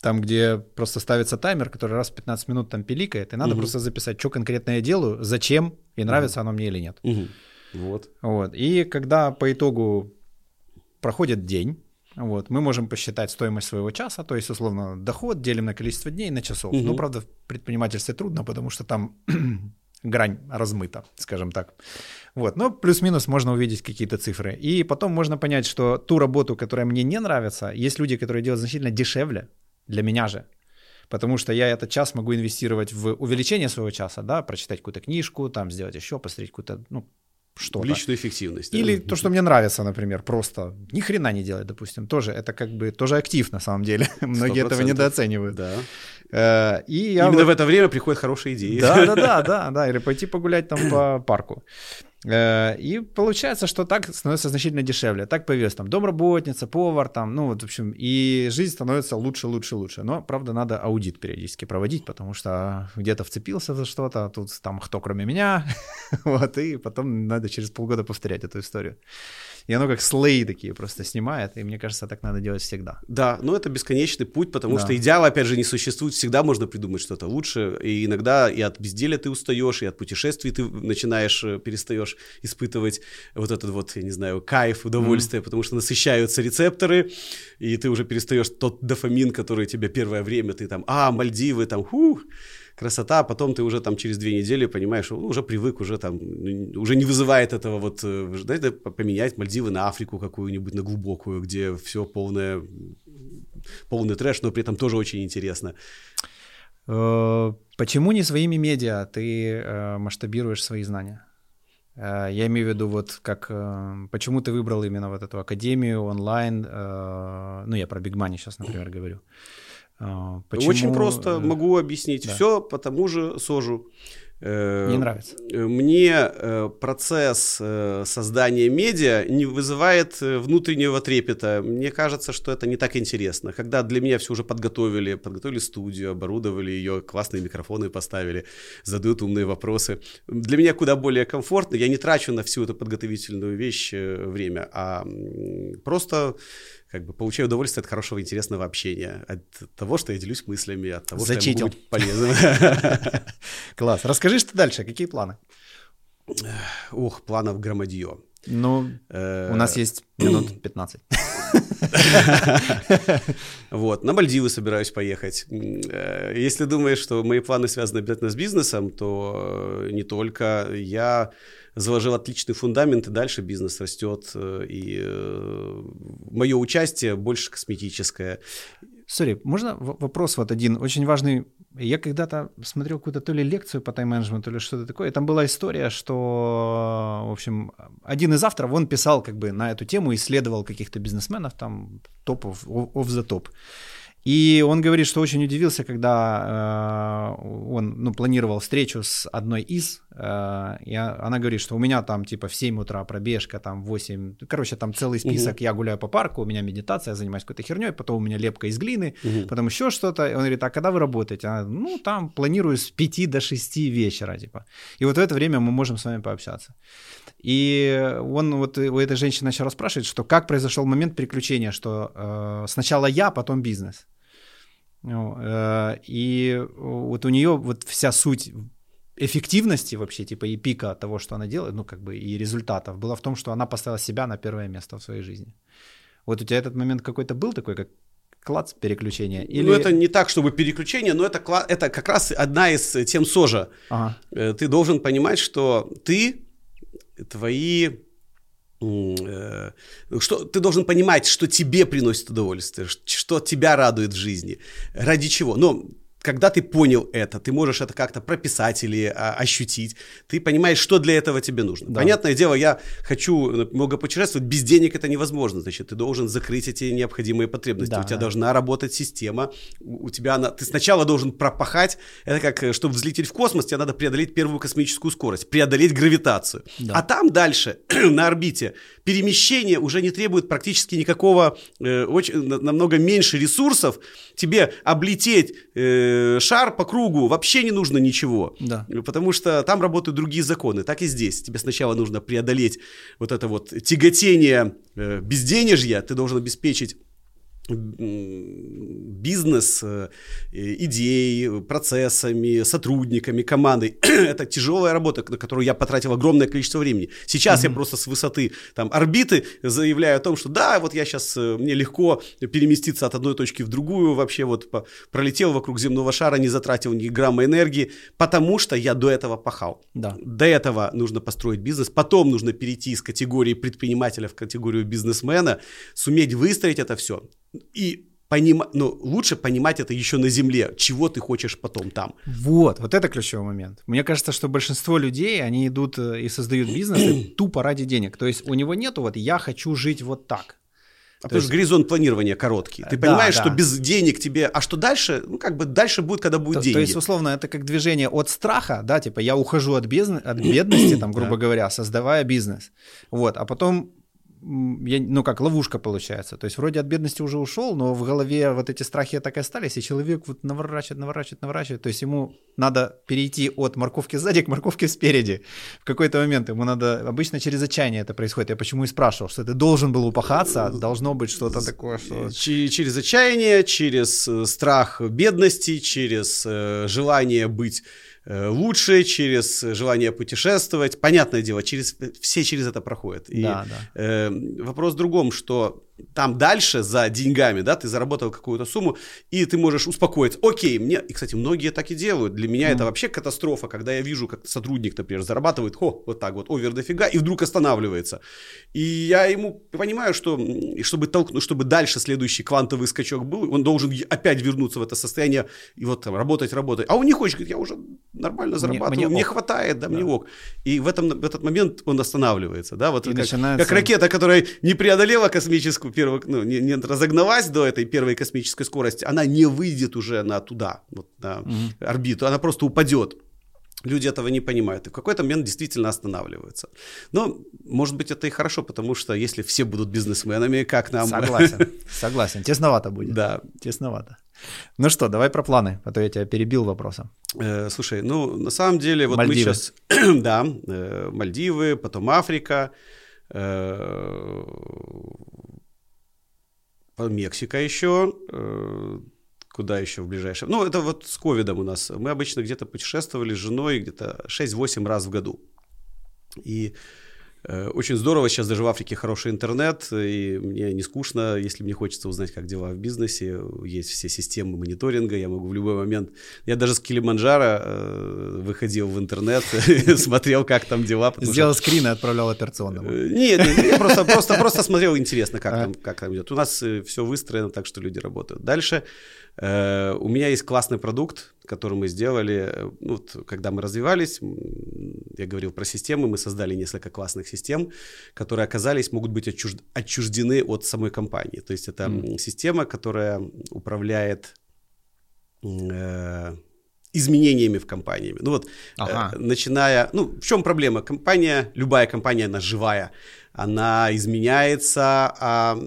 Там, где просто ставится таймер, который раз в 15 минут там пиликает, и надо угу. просто записать, что конкретно я делаю, зачем, и нравится угу. оно мне или нет. Угу. Вот. вот. И когда по итогу проходит день, вот, мы можем посчитать стоимость своего часа, то есть, условно, доход делим на количество дней на часов. Угу. Ну, правда, в предпринимательстве трудно, потому что там грань размыта, скажем так. Вот, но плюс-минус можно увидеть какие-то цифры. И потом можно понять, что ту работу, которая мне не нравится, есть люди, которые делают значительно дешевле, для меня же, потому что я этот час могу инвестировать в увеличение своего часа, да, прочитать какую-то книжку, там сделать еще, посмотреть какую-то, ну, что-то. Личную эффективность. Или да? то, что мне нравится, например, просто ни хрена не делать, допустим, тоже это как бы тоже актив на самом деле. Многие этого недооценивают. Да. Э, и я Именно вот... в это время приходят хорошие идеи. Да, да, да, да, да, или пойти погулять там по парку. Э, и получается, что так становится значительно дешевле. Так появилась там домработница, повар, там, ну вот, в общем, и жизнь становится лучше, лучше, лучше. Но, правда, надо аудит периодически проводить, потому что где-то вцепился за что-то, а тут там кто кроме меня, вот, и потом надо через полгода повторять эту историю. И оно как слои такие просто снимает, и мне кажется, так надо делать всегда. Да, но это бесконечный путь, потому да. что идеала, опять же, не существует, всегда можно придумать что-то лучше, и иногда и от безделия ты устаешь, и от путешествий ты начинаешь, э, перестаешь испытывать вот этот вот, я не знаю, кайф, удовольствие, mm-hmm. потому что насыщаются рецепторы, и ты уже перестаешь тот дофамин, который тебе первое время, ты там, а, Мальдивы, там, хух, красота, а потом ты уже там через две недели понимаешь, ну, уже привык, уже там, ну, уже не вызывает этого вот, знаете, э, поменять Мальдивы на Африку какую-нибудь, на глубокую, где все полное, полный трэш, но при этом тоже очень интересно. Э, почему не своими медиа ты э, масштабируешь свои знания? Я имею в виду вот как, почему ты выбрал именно вот эту академию онлайн, ну я про Money сейчас, например, говорю. А, почему... Очень просто э, могу объяснить. Да. Все по тому же сожу. Э, не нравится. Мне э, процесс создания медиа не вызывает внутреннего трепета. Мне кажется, что это не так интересно. Когда для меня все уже подготовили, подготовили студию, оборудовали ее, классные микрофоны поставили, задают умные вопросы. Для меня куда более комфортно. Я не трачу на всю эту подготовительную вещь время, а просто как бы получаю удовольствие от хорошего, интересного общения, от того, что я делюсь мыслями, от того, Зачитил. что я могу быть полезным. Класс. Расскажи, что дальше, какие планы? Ох, планов громадье. Ну, у нас э, есть минут 15. Вот, на Мальдивы собираюсь поехать. Э, если думаешь, что мои планы связаны обязательно с бизнесом, то э, не только. Я заложил отличный фундамент, и дальше бизнес растет, и мое участие больше косметическое. Сори, можно вопрос вот один, очень важный я когда-то смотрел какую-то то ли лекцию по тайм-менеджменту, ли что-то такое, и там была история, что, в общем, один из авторов, он писал как бы на эту тему, исследовал каких-то бизнесменов, там, топов, off the top. И он говорит, что очень удивился, когда э, он ну, планировал встречу с одной из, э, и она говорит, что у меня там типа в 7 утра пробежка, там в 8, короче, там целый список, угу. я гуляю по парку, у меня медитация, я занимаюсь какой-то херней, потом у меня лепка из глины, угу. потом еще что-то. Он говорит, а когда вы работаете? Она, ну, там планирую с 5 до 6 вечера, типа. И вот в это время мы можем с вами пообщаться. И он вот у этой женщины начал расспрашивать, что как произошел момент переключения, что э, сначала я, потом бизнес. Ну, э, и вот у нее вот вся суть эффективности вообще, типа и пика того, что она делает, ну как бы и результатов, была в том, что она поставила себя на первое место в своей жизни. Вот у тебя этот момент какой-то был такой, как клац переключение? Или... Ну, это не так, чтобы переключение, но это, это как раз одна из тем сожа. Ага. Э, ты должен понимать, что ты, твои Э, что ты должен понимать, что тебе приносит удовольствие, что тебя радует в жизни, ради чего. Но когда ты понял это, ты можешь это как-то прописать или а, ощутить, ты понимаешь, что для этого тебе нужно. Да. Понятное дело, я хочу э, много путешествовать, без денег это невозможно, значит, ты должен закрыть эти необходимые потребности, да, у тебя да. должна работать система, у тебя она, ты сначала должен пропахать, это как, э, чтобы взлететь в космос, тебе надо преодолеть первую космическую скорость, преодолеть гравитацию, да. а там дальше, на орбите, перемещение уже не требует практически никакого, э, очень, намного меньше ресурсов, тебе облететь э, Э, шар по кругу, вообще не нужно ничего. Да. Потому что там работают другие законы. Так и здесь. Тебе сначала нужно преодолеть вот это вот тяготение э, безденежья, ты должен обеспечить бизнес, э, идей, процессами, сотрудниками, командой. Это тяжелая работа, на которую я потратил огромное количество времени. Сейчас mm-hmm. я просто с высоты там, орбиты заявляю о том, что да, вот я сейчас, э, мне легко переместиться от одной точки в другую, вообще вот по, пролетел вокруг земного шара, не затратил ни грамма энергии, потому что я до этого пахал. Да. До этого нужно построить бизнес, потом нужно перейти из категории предпринимателя в категорию бизнесмена, суметь выстроить это все и понимать, ну, лучше понимать это еще на земле, чего ты хочешь потом там. Вот, вот это ключевой момент. Мне кажется, что большинство людей, они идут э, и создают бизнес тупо ради денег. То есть у него нету вот «я хочу жить вот так». А потому есть... что горизонт планирования короткий. Ты да, понимаешь, да. что без денег тебе... А что дальше? Ну, как бы дальше будет, когда будут то, деньги. То есть, условно, это как движение от страха, да, типа я ухожу от, безн... от бедности, там, грубо говоря, создавая бизнес. Вот, а потом я, ну как, ловушка получается. То есть вроде от бедности уже ушел, но в голове вот эти страхи так и остались, и человек вот наворачивает, наворачивает, наворачивает. То есть ему надо перейти от морковки сзади к морковке спереди. В какой-то момент ему надо, обычно через отчаяние это происходит. Я почему и спрашивал, что ты должен был упахаться, а должно быть что-то такое, что... Через отчаяние, через э, страх бедности, через э, желание быть Э, лучше, через желание путешествовать. Понятное дело, через, все через это проходят. И, да, да. Э, вопрос в другом, что там дальше за деньгами, да, ты заработал какую-то сумму, и ты можешь успокоиться. Окей, мне, и, кстати, многие так и делают. Для меня mm. это вообще катастрофа, когда я вижу, как сотрудник, например, зарабатывает, хо, вот так вот, овер дофига, и вдруг останавливается. И я ему понимаю, что чтобы толкнуть, чтобы дальше следующий квантовый скачок был, он должен опять вернуться в это состояние и вот там работать, работать. А у них хочет, говорит, я уже нормально зарабатываю, мне, мне, мне хватает, да, да, мне ок. И в, этом, в этот момент он останавливается, да, вот как, начинается... как ракета, которая не преодолела космическую первую, ну, не, не разогналась до этой первой космической скорости, она не выйдет уже на туда, вот, на угу. орбиту, она просто упадет. Люди этого не понимают и в какой-то момент действительно останавливаются. Но, может быть, это и хорошо, потому что если все будут бизнесменами, как нам... Согласен, согласен. Тесновато будет. Да. Тесновато. Ну что, давай про планы, а то я тебя перебил вопросом. Э, слушай, ну, на самом деле, вот Мальдивы. мы сейчас... да, э, Мальдивы, потом Африка, э, Мексика еще, э, куда еще в ближайшем? Ну, это вот с ковидом у нас. Мы обычно где-то путешествовали с женой где-то 6-8 раз в году. И очень здорово, сейчас даже в Африке хороший интернет, и мне не скучно, если мне хочется узнать, как дела в бизнесе, есть все системы мониторинга, я могу в любой момент... Я даже с Килиманджаро э, выходил в интернет, смотрел, как там дела. Сделал скрин и отправлял операционному. Э, нет, я просто, смотрел, интересно, а. как там идет. У нас все выстроено так, что люди работают. Дальше Э, у меня есть классный продукт, который мы сделали. Ну, вот, когда мы развивались, я говорил про системы, мы создали несколько классных систем, которые оказались, могут быть отчужд... отчуждены от самой компании. То есть это mm. система, которая управляет э, изменениями в компании. Ну вот, ага. э, начиная, ну в чем проблема? Компания, любая компания, она живая она изменяется, а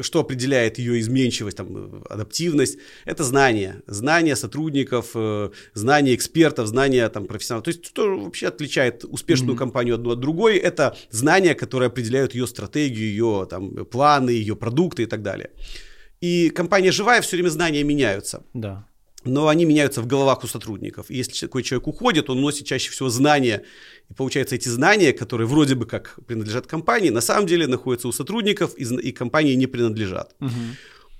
что определяет ее изменчивость, там, адаптивность, это знания, знания сотрудников, э, знания экспертов, знания там, профессионалов. То есть что вообще отличает успешную mm-hmm. компанию одну от другой, это знания, которые определяют ее стратегию, ее там, планы, ее продукты и так далее. И компания живая, все время знания меняются. Да но они меняются в головах у сотрудников. И если такой человек уходит, он носит чаще всего знания. И получается, эти знания, которые вроде бы как принадлежат компании, на самом деле находятся у сотрудников, и, и компании не принадлежат. Угу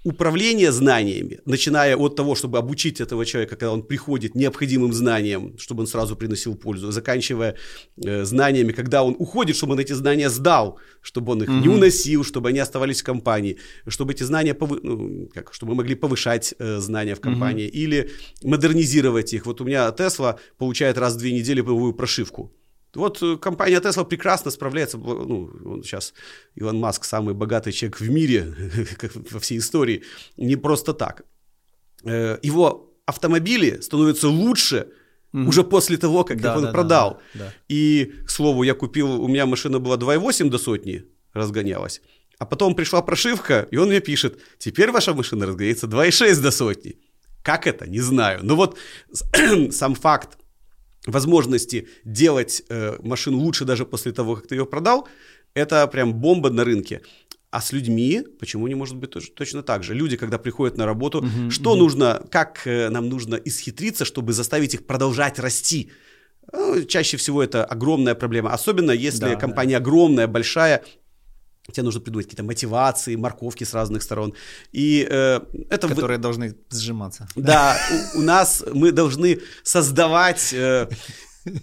управление знаниями, начиная от того, чтобы обучить этого человека, когда он приходит необходимым знаниям, чтобы он сразу приносил пользу, заканчивая э, знаниями, когда он уходит, чтобы он эти знания сдал, чтобы он их mm-hmm. не уносил, чтобы они оставались в компании, чтобы эти знания, повы... ну, как, чтобы мы могли повышать э, знания в компании mm-hmm. или модернизировать их. Вот у меня Tesla получает раз в две недели новую прошивку. Вот э, компания Tesla прекрасно справляется, ну, он сейчас Илон Маск самый богатый человек в мире во всей истории, не просто так. Э, его автомобили становятся лучше mm-hmm. уже после того, как да, их он да, продал. Да, да. И, к слову, я купил, у меня машина была 2,8 до сотни, разгонялась. А потом пришла прошивка, и он мне пишет, теперь ваша машина разгоняется 2,6 до сотни. Как это? Не знаю. Но вот сам факт возможности делать э, машину лучше даже после того, как ты ее продал, это прям бомба на рынке. А с людьми почему не может быть тоже, точно так же? Люди, когда приходят на работу, uh-huh, что uh-huh. нужно, как э, нам нужно исхитриться, чтобы заставить их продолжать расти? Ну, чаще всего это огромная проблема, особенно если да, компания да. огромная, большая, тебе нужно придумать какие-то мотивации, морковки с разных сторон. И, э, это Которые в... должны сжиматься. Да, у, у нас мы должны создавать э,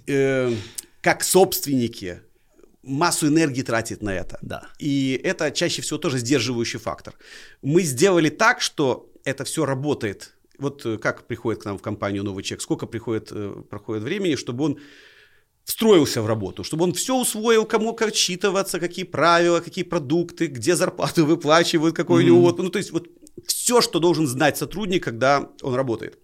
э, как собственники массу энергии тратить на это. Да. И это чаще всего тоже сдерживающий фактор. Мы сделали так, что это все работает. Вот э, как приходит к нам в компанию новый человек, сколько приходит, э, проходит времени, чтобы он встроился в работу, чтобы он все усвоил, кому как отчитываться, какие правила, какие продукты, где зарплату выплачивают, какой mm-hmm. у него Ну, то есть вот все, что должен знать сотрудник, когда он работает.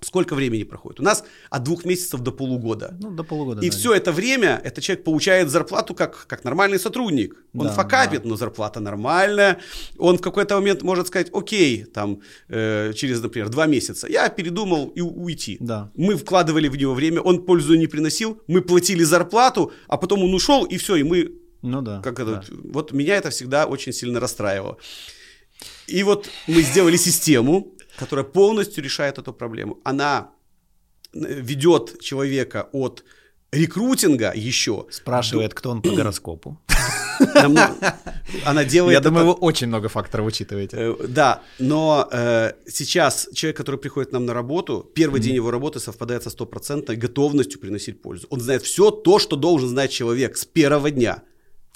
Сколько времени проходит? У нас от двух месяцев до полугода. Ну, до полугода. И да, все это время этот человек получает зарплату как, как нормальный сотрудник. Он да, факапит, да. но зарплата нормальная. Он в какой-то момент может сказать, окей, там, э, через, например, два месяца, я передумал и уйти. Да. Мы вкладывали в него время, он пользу не приносил, мы платили зарплату, а потом он ушел, и все, и мы... Ну да. Как это, да. Вот меня это всегда очень сильно расстраивало. И вот мы сделали систему, которая полностью решает эту проблему. Она э, ведет человека от рекрутинга еще. Спрашивает, кто он по гороскопу. Она делает. Я думаю, вы очень много факторов учитываете. Э, да, но э, сейчас человек, который приходит нам на работу, первый день его работы совпадает со стопроцентной готовностью приносить пользу. Он знает все то, что должен знать человек с первого дня.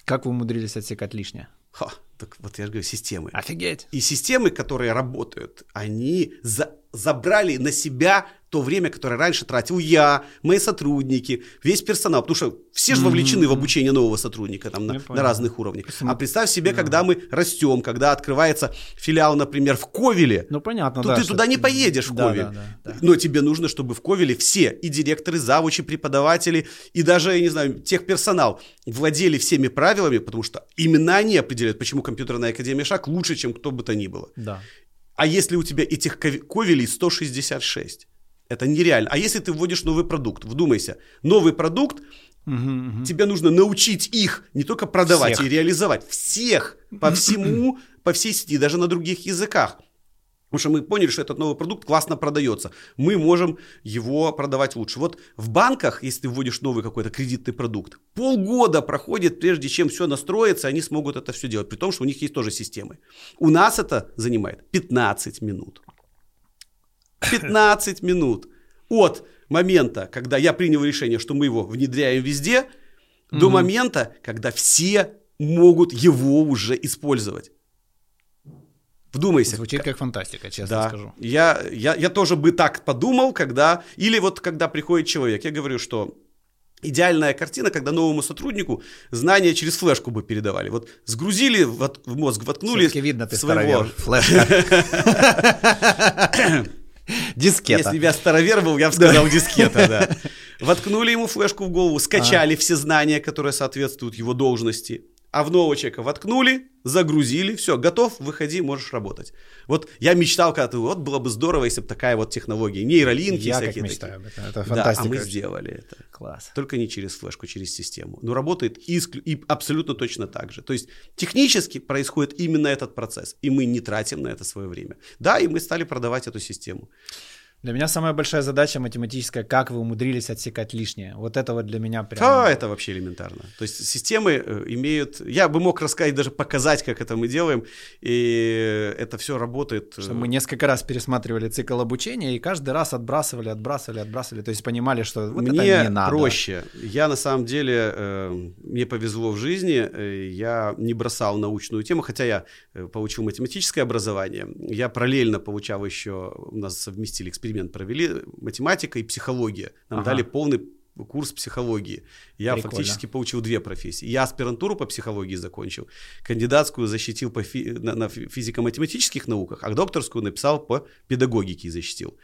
Как вы умудрились отсекать лишнее? Ха, так вот я же говорю, системы. Офигеть. И системы, которые работают, они за, забрали на себя то время, которое раньше тратил я, мои сотрудники, весь персонал, потому что все же вовлечены mm-hmm. в обучение нового сотрудника там, на, на разных уровнях. Почему? А представь себе, да. когда мы растем, когда открывается филиал, например, в Ковеле, ну понятно, то да, ты туда не поедешь в да, Ковель. Да, да, да. Но тебе нужно, чтобы в Ковеле все, и директоры, завучи, преподаватели, и даже, я не знаю, техперсонал владели всеми правилами, потому что именно они определяют, почему компьютерная академия Шаг лучше, чем кто бы то ни было. Да. А если у тебя этих ковелей 166, это нереально. А если ты вводишь новый продукт, вдумайся, новый продукт, Угу, угу. Тебе нужно научить их не только продавать всех. и реализовать всех по всему, по всей сети, даже на других языках. Потому что мы поняли, что этот новый продукт классно продается. Мы можем его продавать лучше. Вот в банках, если ты вводишь новый какой-то кредитный продукт, полгода проходит, прежде чем все настроится, они смогут это все делать. При том, что у них есть тоже системы. У нас это занимает 15 минут. 15 минут. От момента, когда я принял решение, что мы его внедряем везде, mm-hmm. до момента, когда все могут его уже использовать. Вдумайся. Звучит как фантастика, честно да. скажу. Я, я, я тоже бы так подумал, когда... Или вот когда приходит человек, я говорю, что идеальная картина, когда новому сотруднику знания через флешку бы передавали. Вот сгрузили в, в мозг, воткнули Все-таки видно, ты своего... Флешка. Дискета. Если бы я старовер был, я бы сказал дискета, да. Воткнули ему флешку в голову, скачали все знания, которые соответствуют его должности а в нового человека воткнули, загрузили, все, готов, выходи, можешь работать. Вот я мечтал когда-то, вот было бы здорово, если бы такая вот технология, нейролинки я всякие. Я мечтаю об этом, это фантастика. Да, а мы сделали это. Класс. Только не через флешку, через систему. Но работает и, и абсолютно точно так же. То есть технически происходит именно этот процесс, и мы не тратим на это свое время. Да, и мы стали продавать эту систему. Для меня самая большая задача математическая, как вы умудрились отсекать лишнее. Вот это вот для меня прям... Да, это вообще элементарно. То есть системы э, имеют... Я бы мог рассказать, даже показать, как это мы делаем, и это все работает. Э, что мы несколько раз пересматривали цикл обучения, и каждый раз отбрасывали, отбрасывали, отбрасывали. То есть понимали, что вот мне это не надо. проще. Я на самом деле... Э, мне повезло в жизни. Я не бросал научную тему, хотя я получил математическое образование. Я параллельно получал еще... У нас совместили эксперимент эксперимент провели, математика и психология. Нам ага. дали полный курс психологии. Я Прикольно. фактически получил две профессии. Я аспирантуру по психологии закончил, кандидатскую защитил по фи- на, на физико-математических науках, а докторскую написал по педагогике и защитил.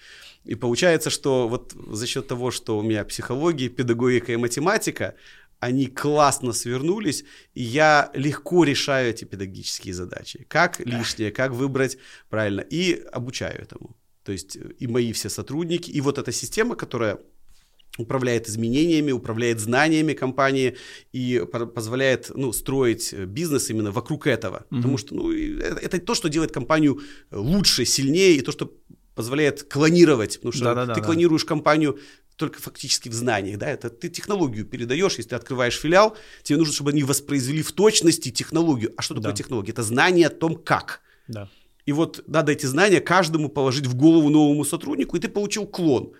И получается, что вот за счет того, что у меня психология, педагогика и математика, они классно свернулись, и я легко решаю эти педагогические задачи. Как лишнее, как выбрать правильно, и обучаю этому. То есть э, и мои все сотрудники, и вот эта система, которая управляет изменениями, управляет знаниями компании и позволяет ну, строить э, бизнес именно вокруг этого. Mm-hmm. Потому что ну, это, это то, что делает компанию лучше, сильнее, и то, что позволяет клонировать. Потому что Да-да-да, ты клонируешь компанию только фактически в знаниях, да, это ты технологию передаешь, если ты открываешь филиал, тебе нужно, чтобы они воспроизвели в точности технологию. А что такое да. технология? Это знание о том, как. Да. И вот надо эти знания каждому положить в голову новому сотруднику, и ты получил клон.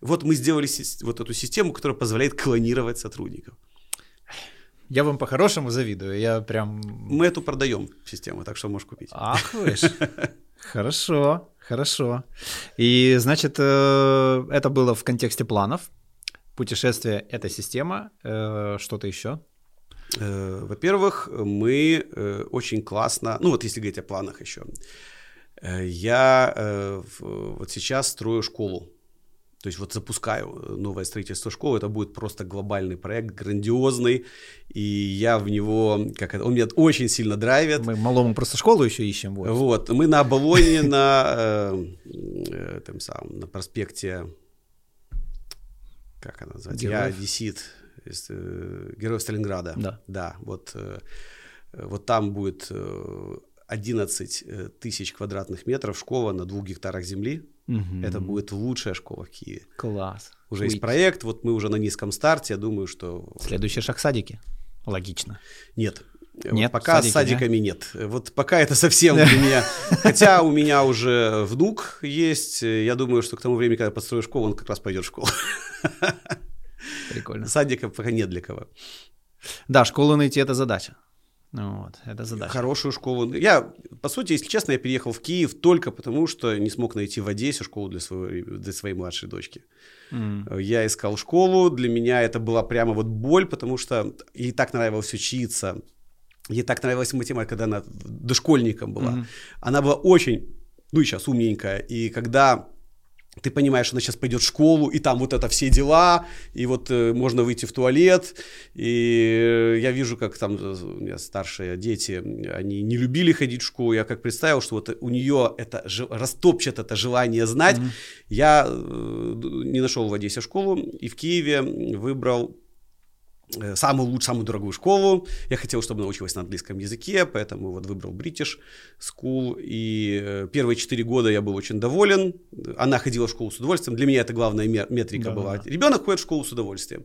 Вот мы сделали вот эту систему, которая позволяет клонировать сотрудников. Я вам по-хорошему завидую, я прям... Мы эту продаем систему, так что можешь купить. Ах вы ж. Хорошо, хорошо. И, значит, э, это было в контексте планов. Путешествие — это система. Э, что-то еще? Э, во-первых, мы э, очень классно, ну вот если говорить о планах еще, э, я вот сейчас строю школу. То есть вот запускаю новое строительство школы, это будет просто глобальный проект, грандиозный, и я в него, как это, он меня очень сильно драйвит. Мы малому просто школу еще ищем. Вот, вот мы на Оболоне, на, там сам, на проспекте, как она называется, я Десит, Героев Сталинграда. Да. Да, вот, э, вот там будет 11 э, тысяч квадратных метров школа на двух гектарах земли. Угу. Это будет лучшая школа в Киеве. Класс. Уже Уйти. есть проект, вот мы уже на низком старте, я думаю, что... Следующий шаг садики. Логично. Нет, нет, вот пока садики, с садиками да? нет. Вот пока это совсем для меня. Хотя у меня уже внук есть. Я думаю, что к тому времени, когда построю школу, он как раз пойдет в школу. Прикольно. Садика пока нет для кого. Да, школу найти это задача. Ну вот, это задача. Хорошую школу. Я, по сути, если честно, я переехал в Киев только потому, что не смог найти в Одессе школу для, своего, для своей младшей дочки. Mm. Я искал школу, для меня это была прямо вот боль, потому что ей так нравилось учиться, ей так нравилась математика, когда она дошкольником была. Mm. Она была очень, ну и сейчас умненькая, и когда ты понимаешь, она сейчас пойдет в школу, и там вот это все дела, и вот э, можно выйти в туалет, и я вижу, как там э, у меня старшие дети, они не любили ходить в школу, я как представил, что вот у нее это растопчет это желание знать, mm-hmm. я э, не нашел в Одессе школу, и в Киеве выбрал э, самую лучшую, самую дорогую школу. Я хотел, чтобы она училась на английском языке, поэтому вот выбрал British School. И э, первые четыре года я был очень доволен. Она ходила в школу с удовольствием. Для меня это главная метрика да, была. Да. Ребенок ходит в школу с удовольствием.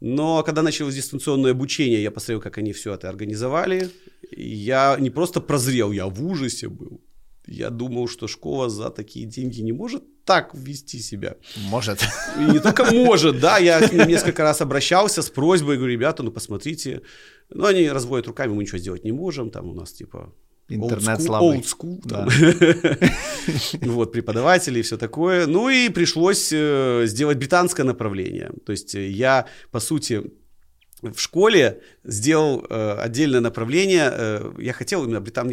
Но когда началось дистанционное обучение, я посмотрел, как они все это организовали. Я не просто прозрел, я в ужасе был. Я думал, что школа за такие деньги не может так вести себя. Может. И не только может, да, я к ним несколько раз обращался с просьбой, говорю, ребята, ну посмотрите. Ну, они разводят руками, мы ничего сделать не можем, там у нас типа Интернет old school, слабый. Old school, да. вот, преподаватели и все такое. Ну и пришлось э, сделать британское направление. То есть я, по сути, в школе сделал э, отдельное направление. Э, я хотел именно британ...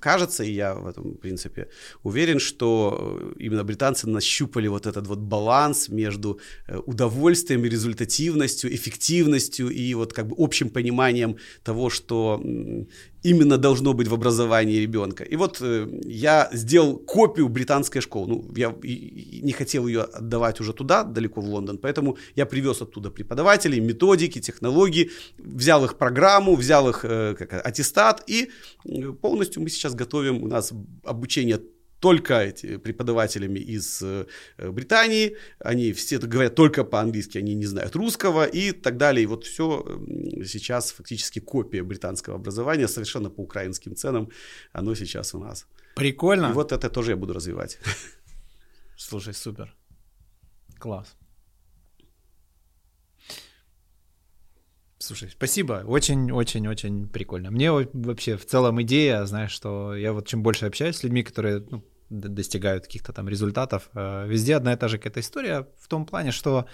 кажется, и я в этом, в принципе, уверен, что э, именно британцы нащупали вот этот вот баланс между э, удовольствием и результативностью, эффективностью и вот как бы общим пониманием того, что именно должно быть в образовании ребенка. И вот э, я сделал копию британской школы. Ну, я и, и не хотел ее отдавать уже туда, далеко в Лондон, поэтому я привез оттуда преподавателей, методики, технологии, взял их программу, взял их э, как, аттестат, и э, полностью мы сейчас готовим, у нас обучение только эти преподавателями из э, Британии, они все говорят только по-английски, они не знают русского и так далее. И вот все сейчас фактически копия британского образования, совершенно по украинским ценам, оно сейчас у нас. Прикольно. И вот это тоже я буду развивать. Слушай, супер. Класс. Слушай, спасибо. Очень-очень-очень прикольно. Мне вообще в целом идея, знаешь, что я вот чем больше общаюсь с людьми, которые ну, достигают каких-то там результатов. Э, везде одна и та же какая-то история в том плане, что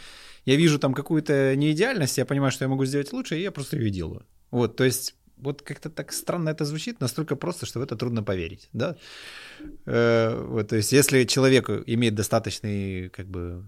я вижу там какую-то неидеальность, я понимаю, что я могу сделать лучше, и я просто ее делаю. Вот, то есть вот как-то так странно это звучит, настолько просто, что в это трудно поверить, да? Э, вот, то есть если человек имеет достаточный, как бы,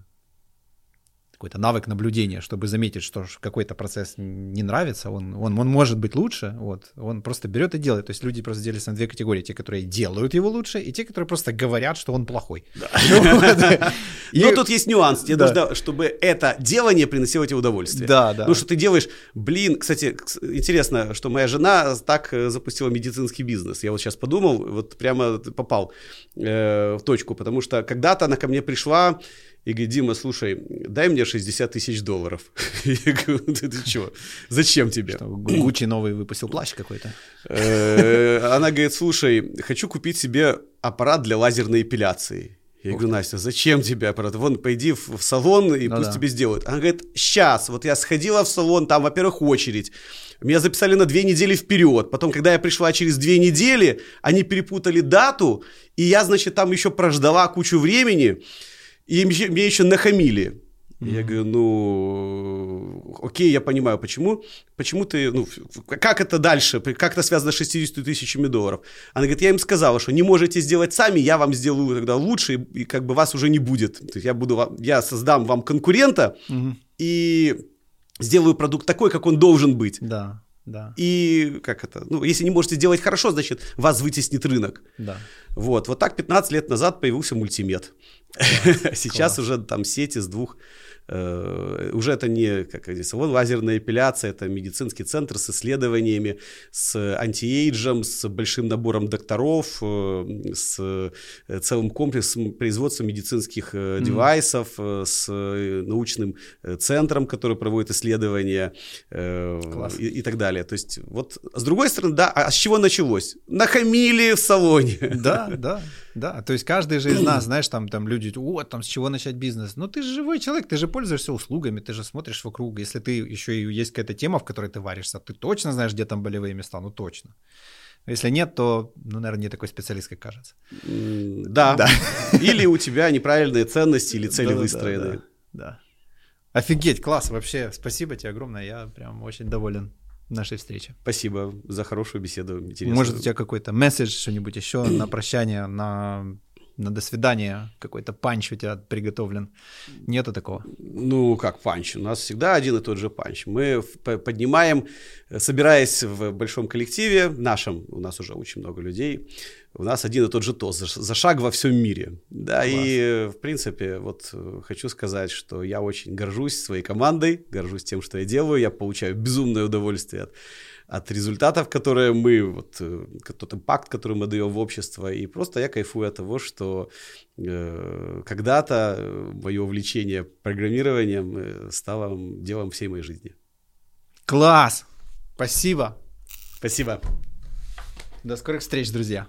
какой-то навык наблюдения, чтобы заметить, что какой-то процесс не нравится, он, он, он может быть лучше, вот, он просто берет и делает. То есть люди просто делятся на две категории. Те, которые делают его лучше, и те, которые просто говорят, что он плохой. Но тут есть нюанс. Тебе нужно, чтобы это делание приносило тебе удовольствие. Да, да. Ну, что ты делаешь, блин, кстати, интересно, что моя жена так э, запустила медицинский бизнес. Я вот сейчас подумал, вот прямо попал э, в точку, потому что когда-то она ко мне пришла, и говорит, Дима, слушай, дай мне 60 тысяч долларов. Я говорю, ты, ты чего? Зачем тебе? Что, Гуччи новый выпустил плащ какой-то? Э, она говорит, слушай, хочу купить себе аппарат для лазерной эпиляции. Я говорю, Настя, зачем тебе аппарат? Вон, пойди в, в салон и ну, пусть да. тебе сделают. Она говорит, сейчас, вот я сходила в салон, там, во-первых, очередь. Меня записали на две недели вперед. Потом, когда я пришла через две недели, они перепутали дату, и я, значит, там еще прождала кучу времени. И мне еще нахамили. Mm-hmm. Я говорю, ну, окей, я понимаю, почему, почему ты, ну, как это дальше, как это связано с 60 тысячами долларов? Она говорит, я им сказала, что не можете сделать сами, я вам сделаю тогда лучше, и, и как бы вас уже не будет. То есть я буду, я создам вам конкурента mm-hmm. и сделаю продукт такой, как он должен быть. Да. Да. И как это? Ну, если не можете сделать хорошо, значит, вас вытеснит рынок. Да. Вот. Вот так 15 лет назад появился мультимед. Да, Сейчас класс. уже там сети с двух уже это не, как говорится, вот лазерная эпиляция, это медицинский центр с исследованиями, с антиэйджем, с большим набором докторов, э, с э, целым комплексом производства медицинских mm-hmm. девайсов, с научным центром, который проводит исследования и, и так далее. То есть вот с другой стороны, да, а с чего началось? Нахамили в салоне. Да, да. Да, то есть каждый же из нас, знаешь, там, там люди, вот, там, с чего начать бизнес? Ну, ты же живой человек, ты же пользуешься услугами, ты же смотришь вокруг. Если ты еще и есть какая-то тема, в которой ты варишься, ты точно знаешь, где там болевые места, ну, точно. Если нет, то, ну, наверное, не такой специалист, как кажется. Да. да. Или у тебя неправильные ценности или цели да, выстроены. Да, да. Офигеть, класс, вообще, спасибо тебе огромное, я прям очень доволен нашей встречи. Спасибо за хорошую беседу. Интересную. Может, у тебя какой-то месседж, что-нибудь еще на прощание, на на до свидания какой-то punch у тебя приготовлен. Нету такого? Ну, как punch? У нас всегда один и тот же punch. Мы поднимаем, собираясь в большом коллективе, нашем, у нас уже очень много людей, у нас один и тот же тост за, за шаг во всем мире. Да, Класс. и в принципе, вот э, хочу сказать, что я очень горжусь своей командой, горжусь тем, что я делаю, я получаю безумное удовольствие от, от результатов, которые мы, вот э, тот импакт, который мы даем в общество, и просто я кайфую от того, что э, когда-то мое увлечение программированием э, стало делом всей моей жизни. Класс! Спасибо! Спасибо! До скорых встреч, друзья!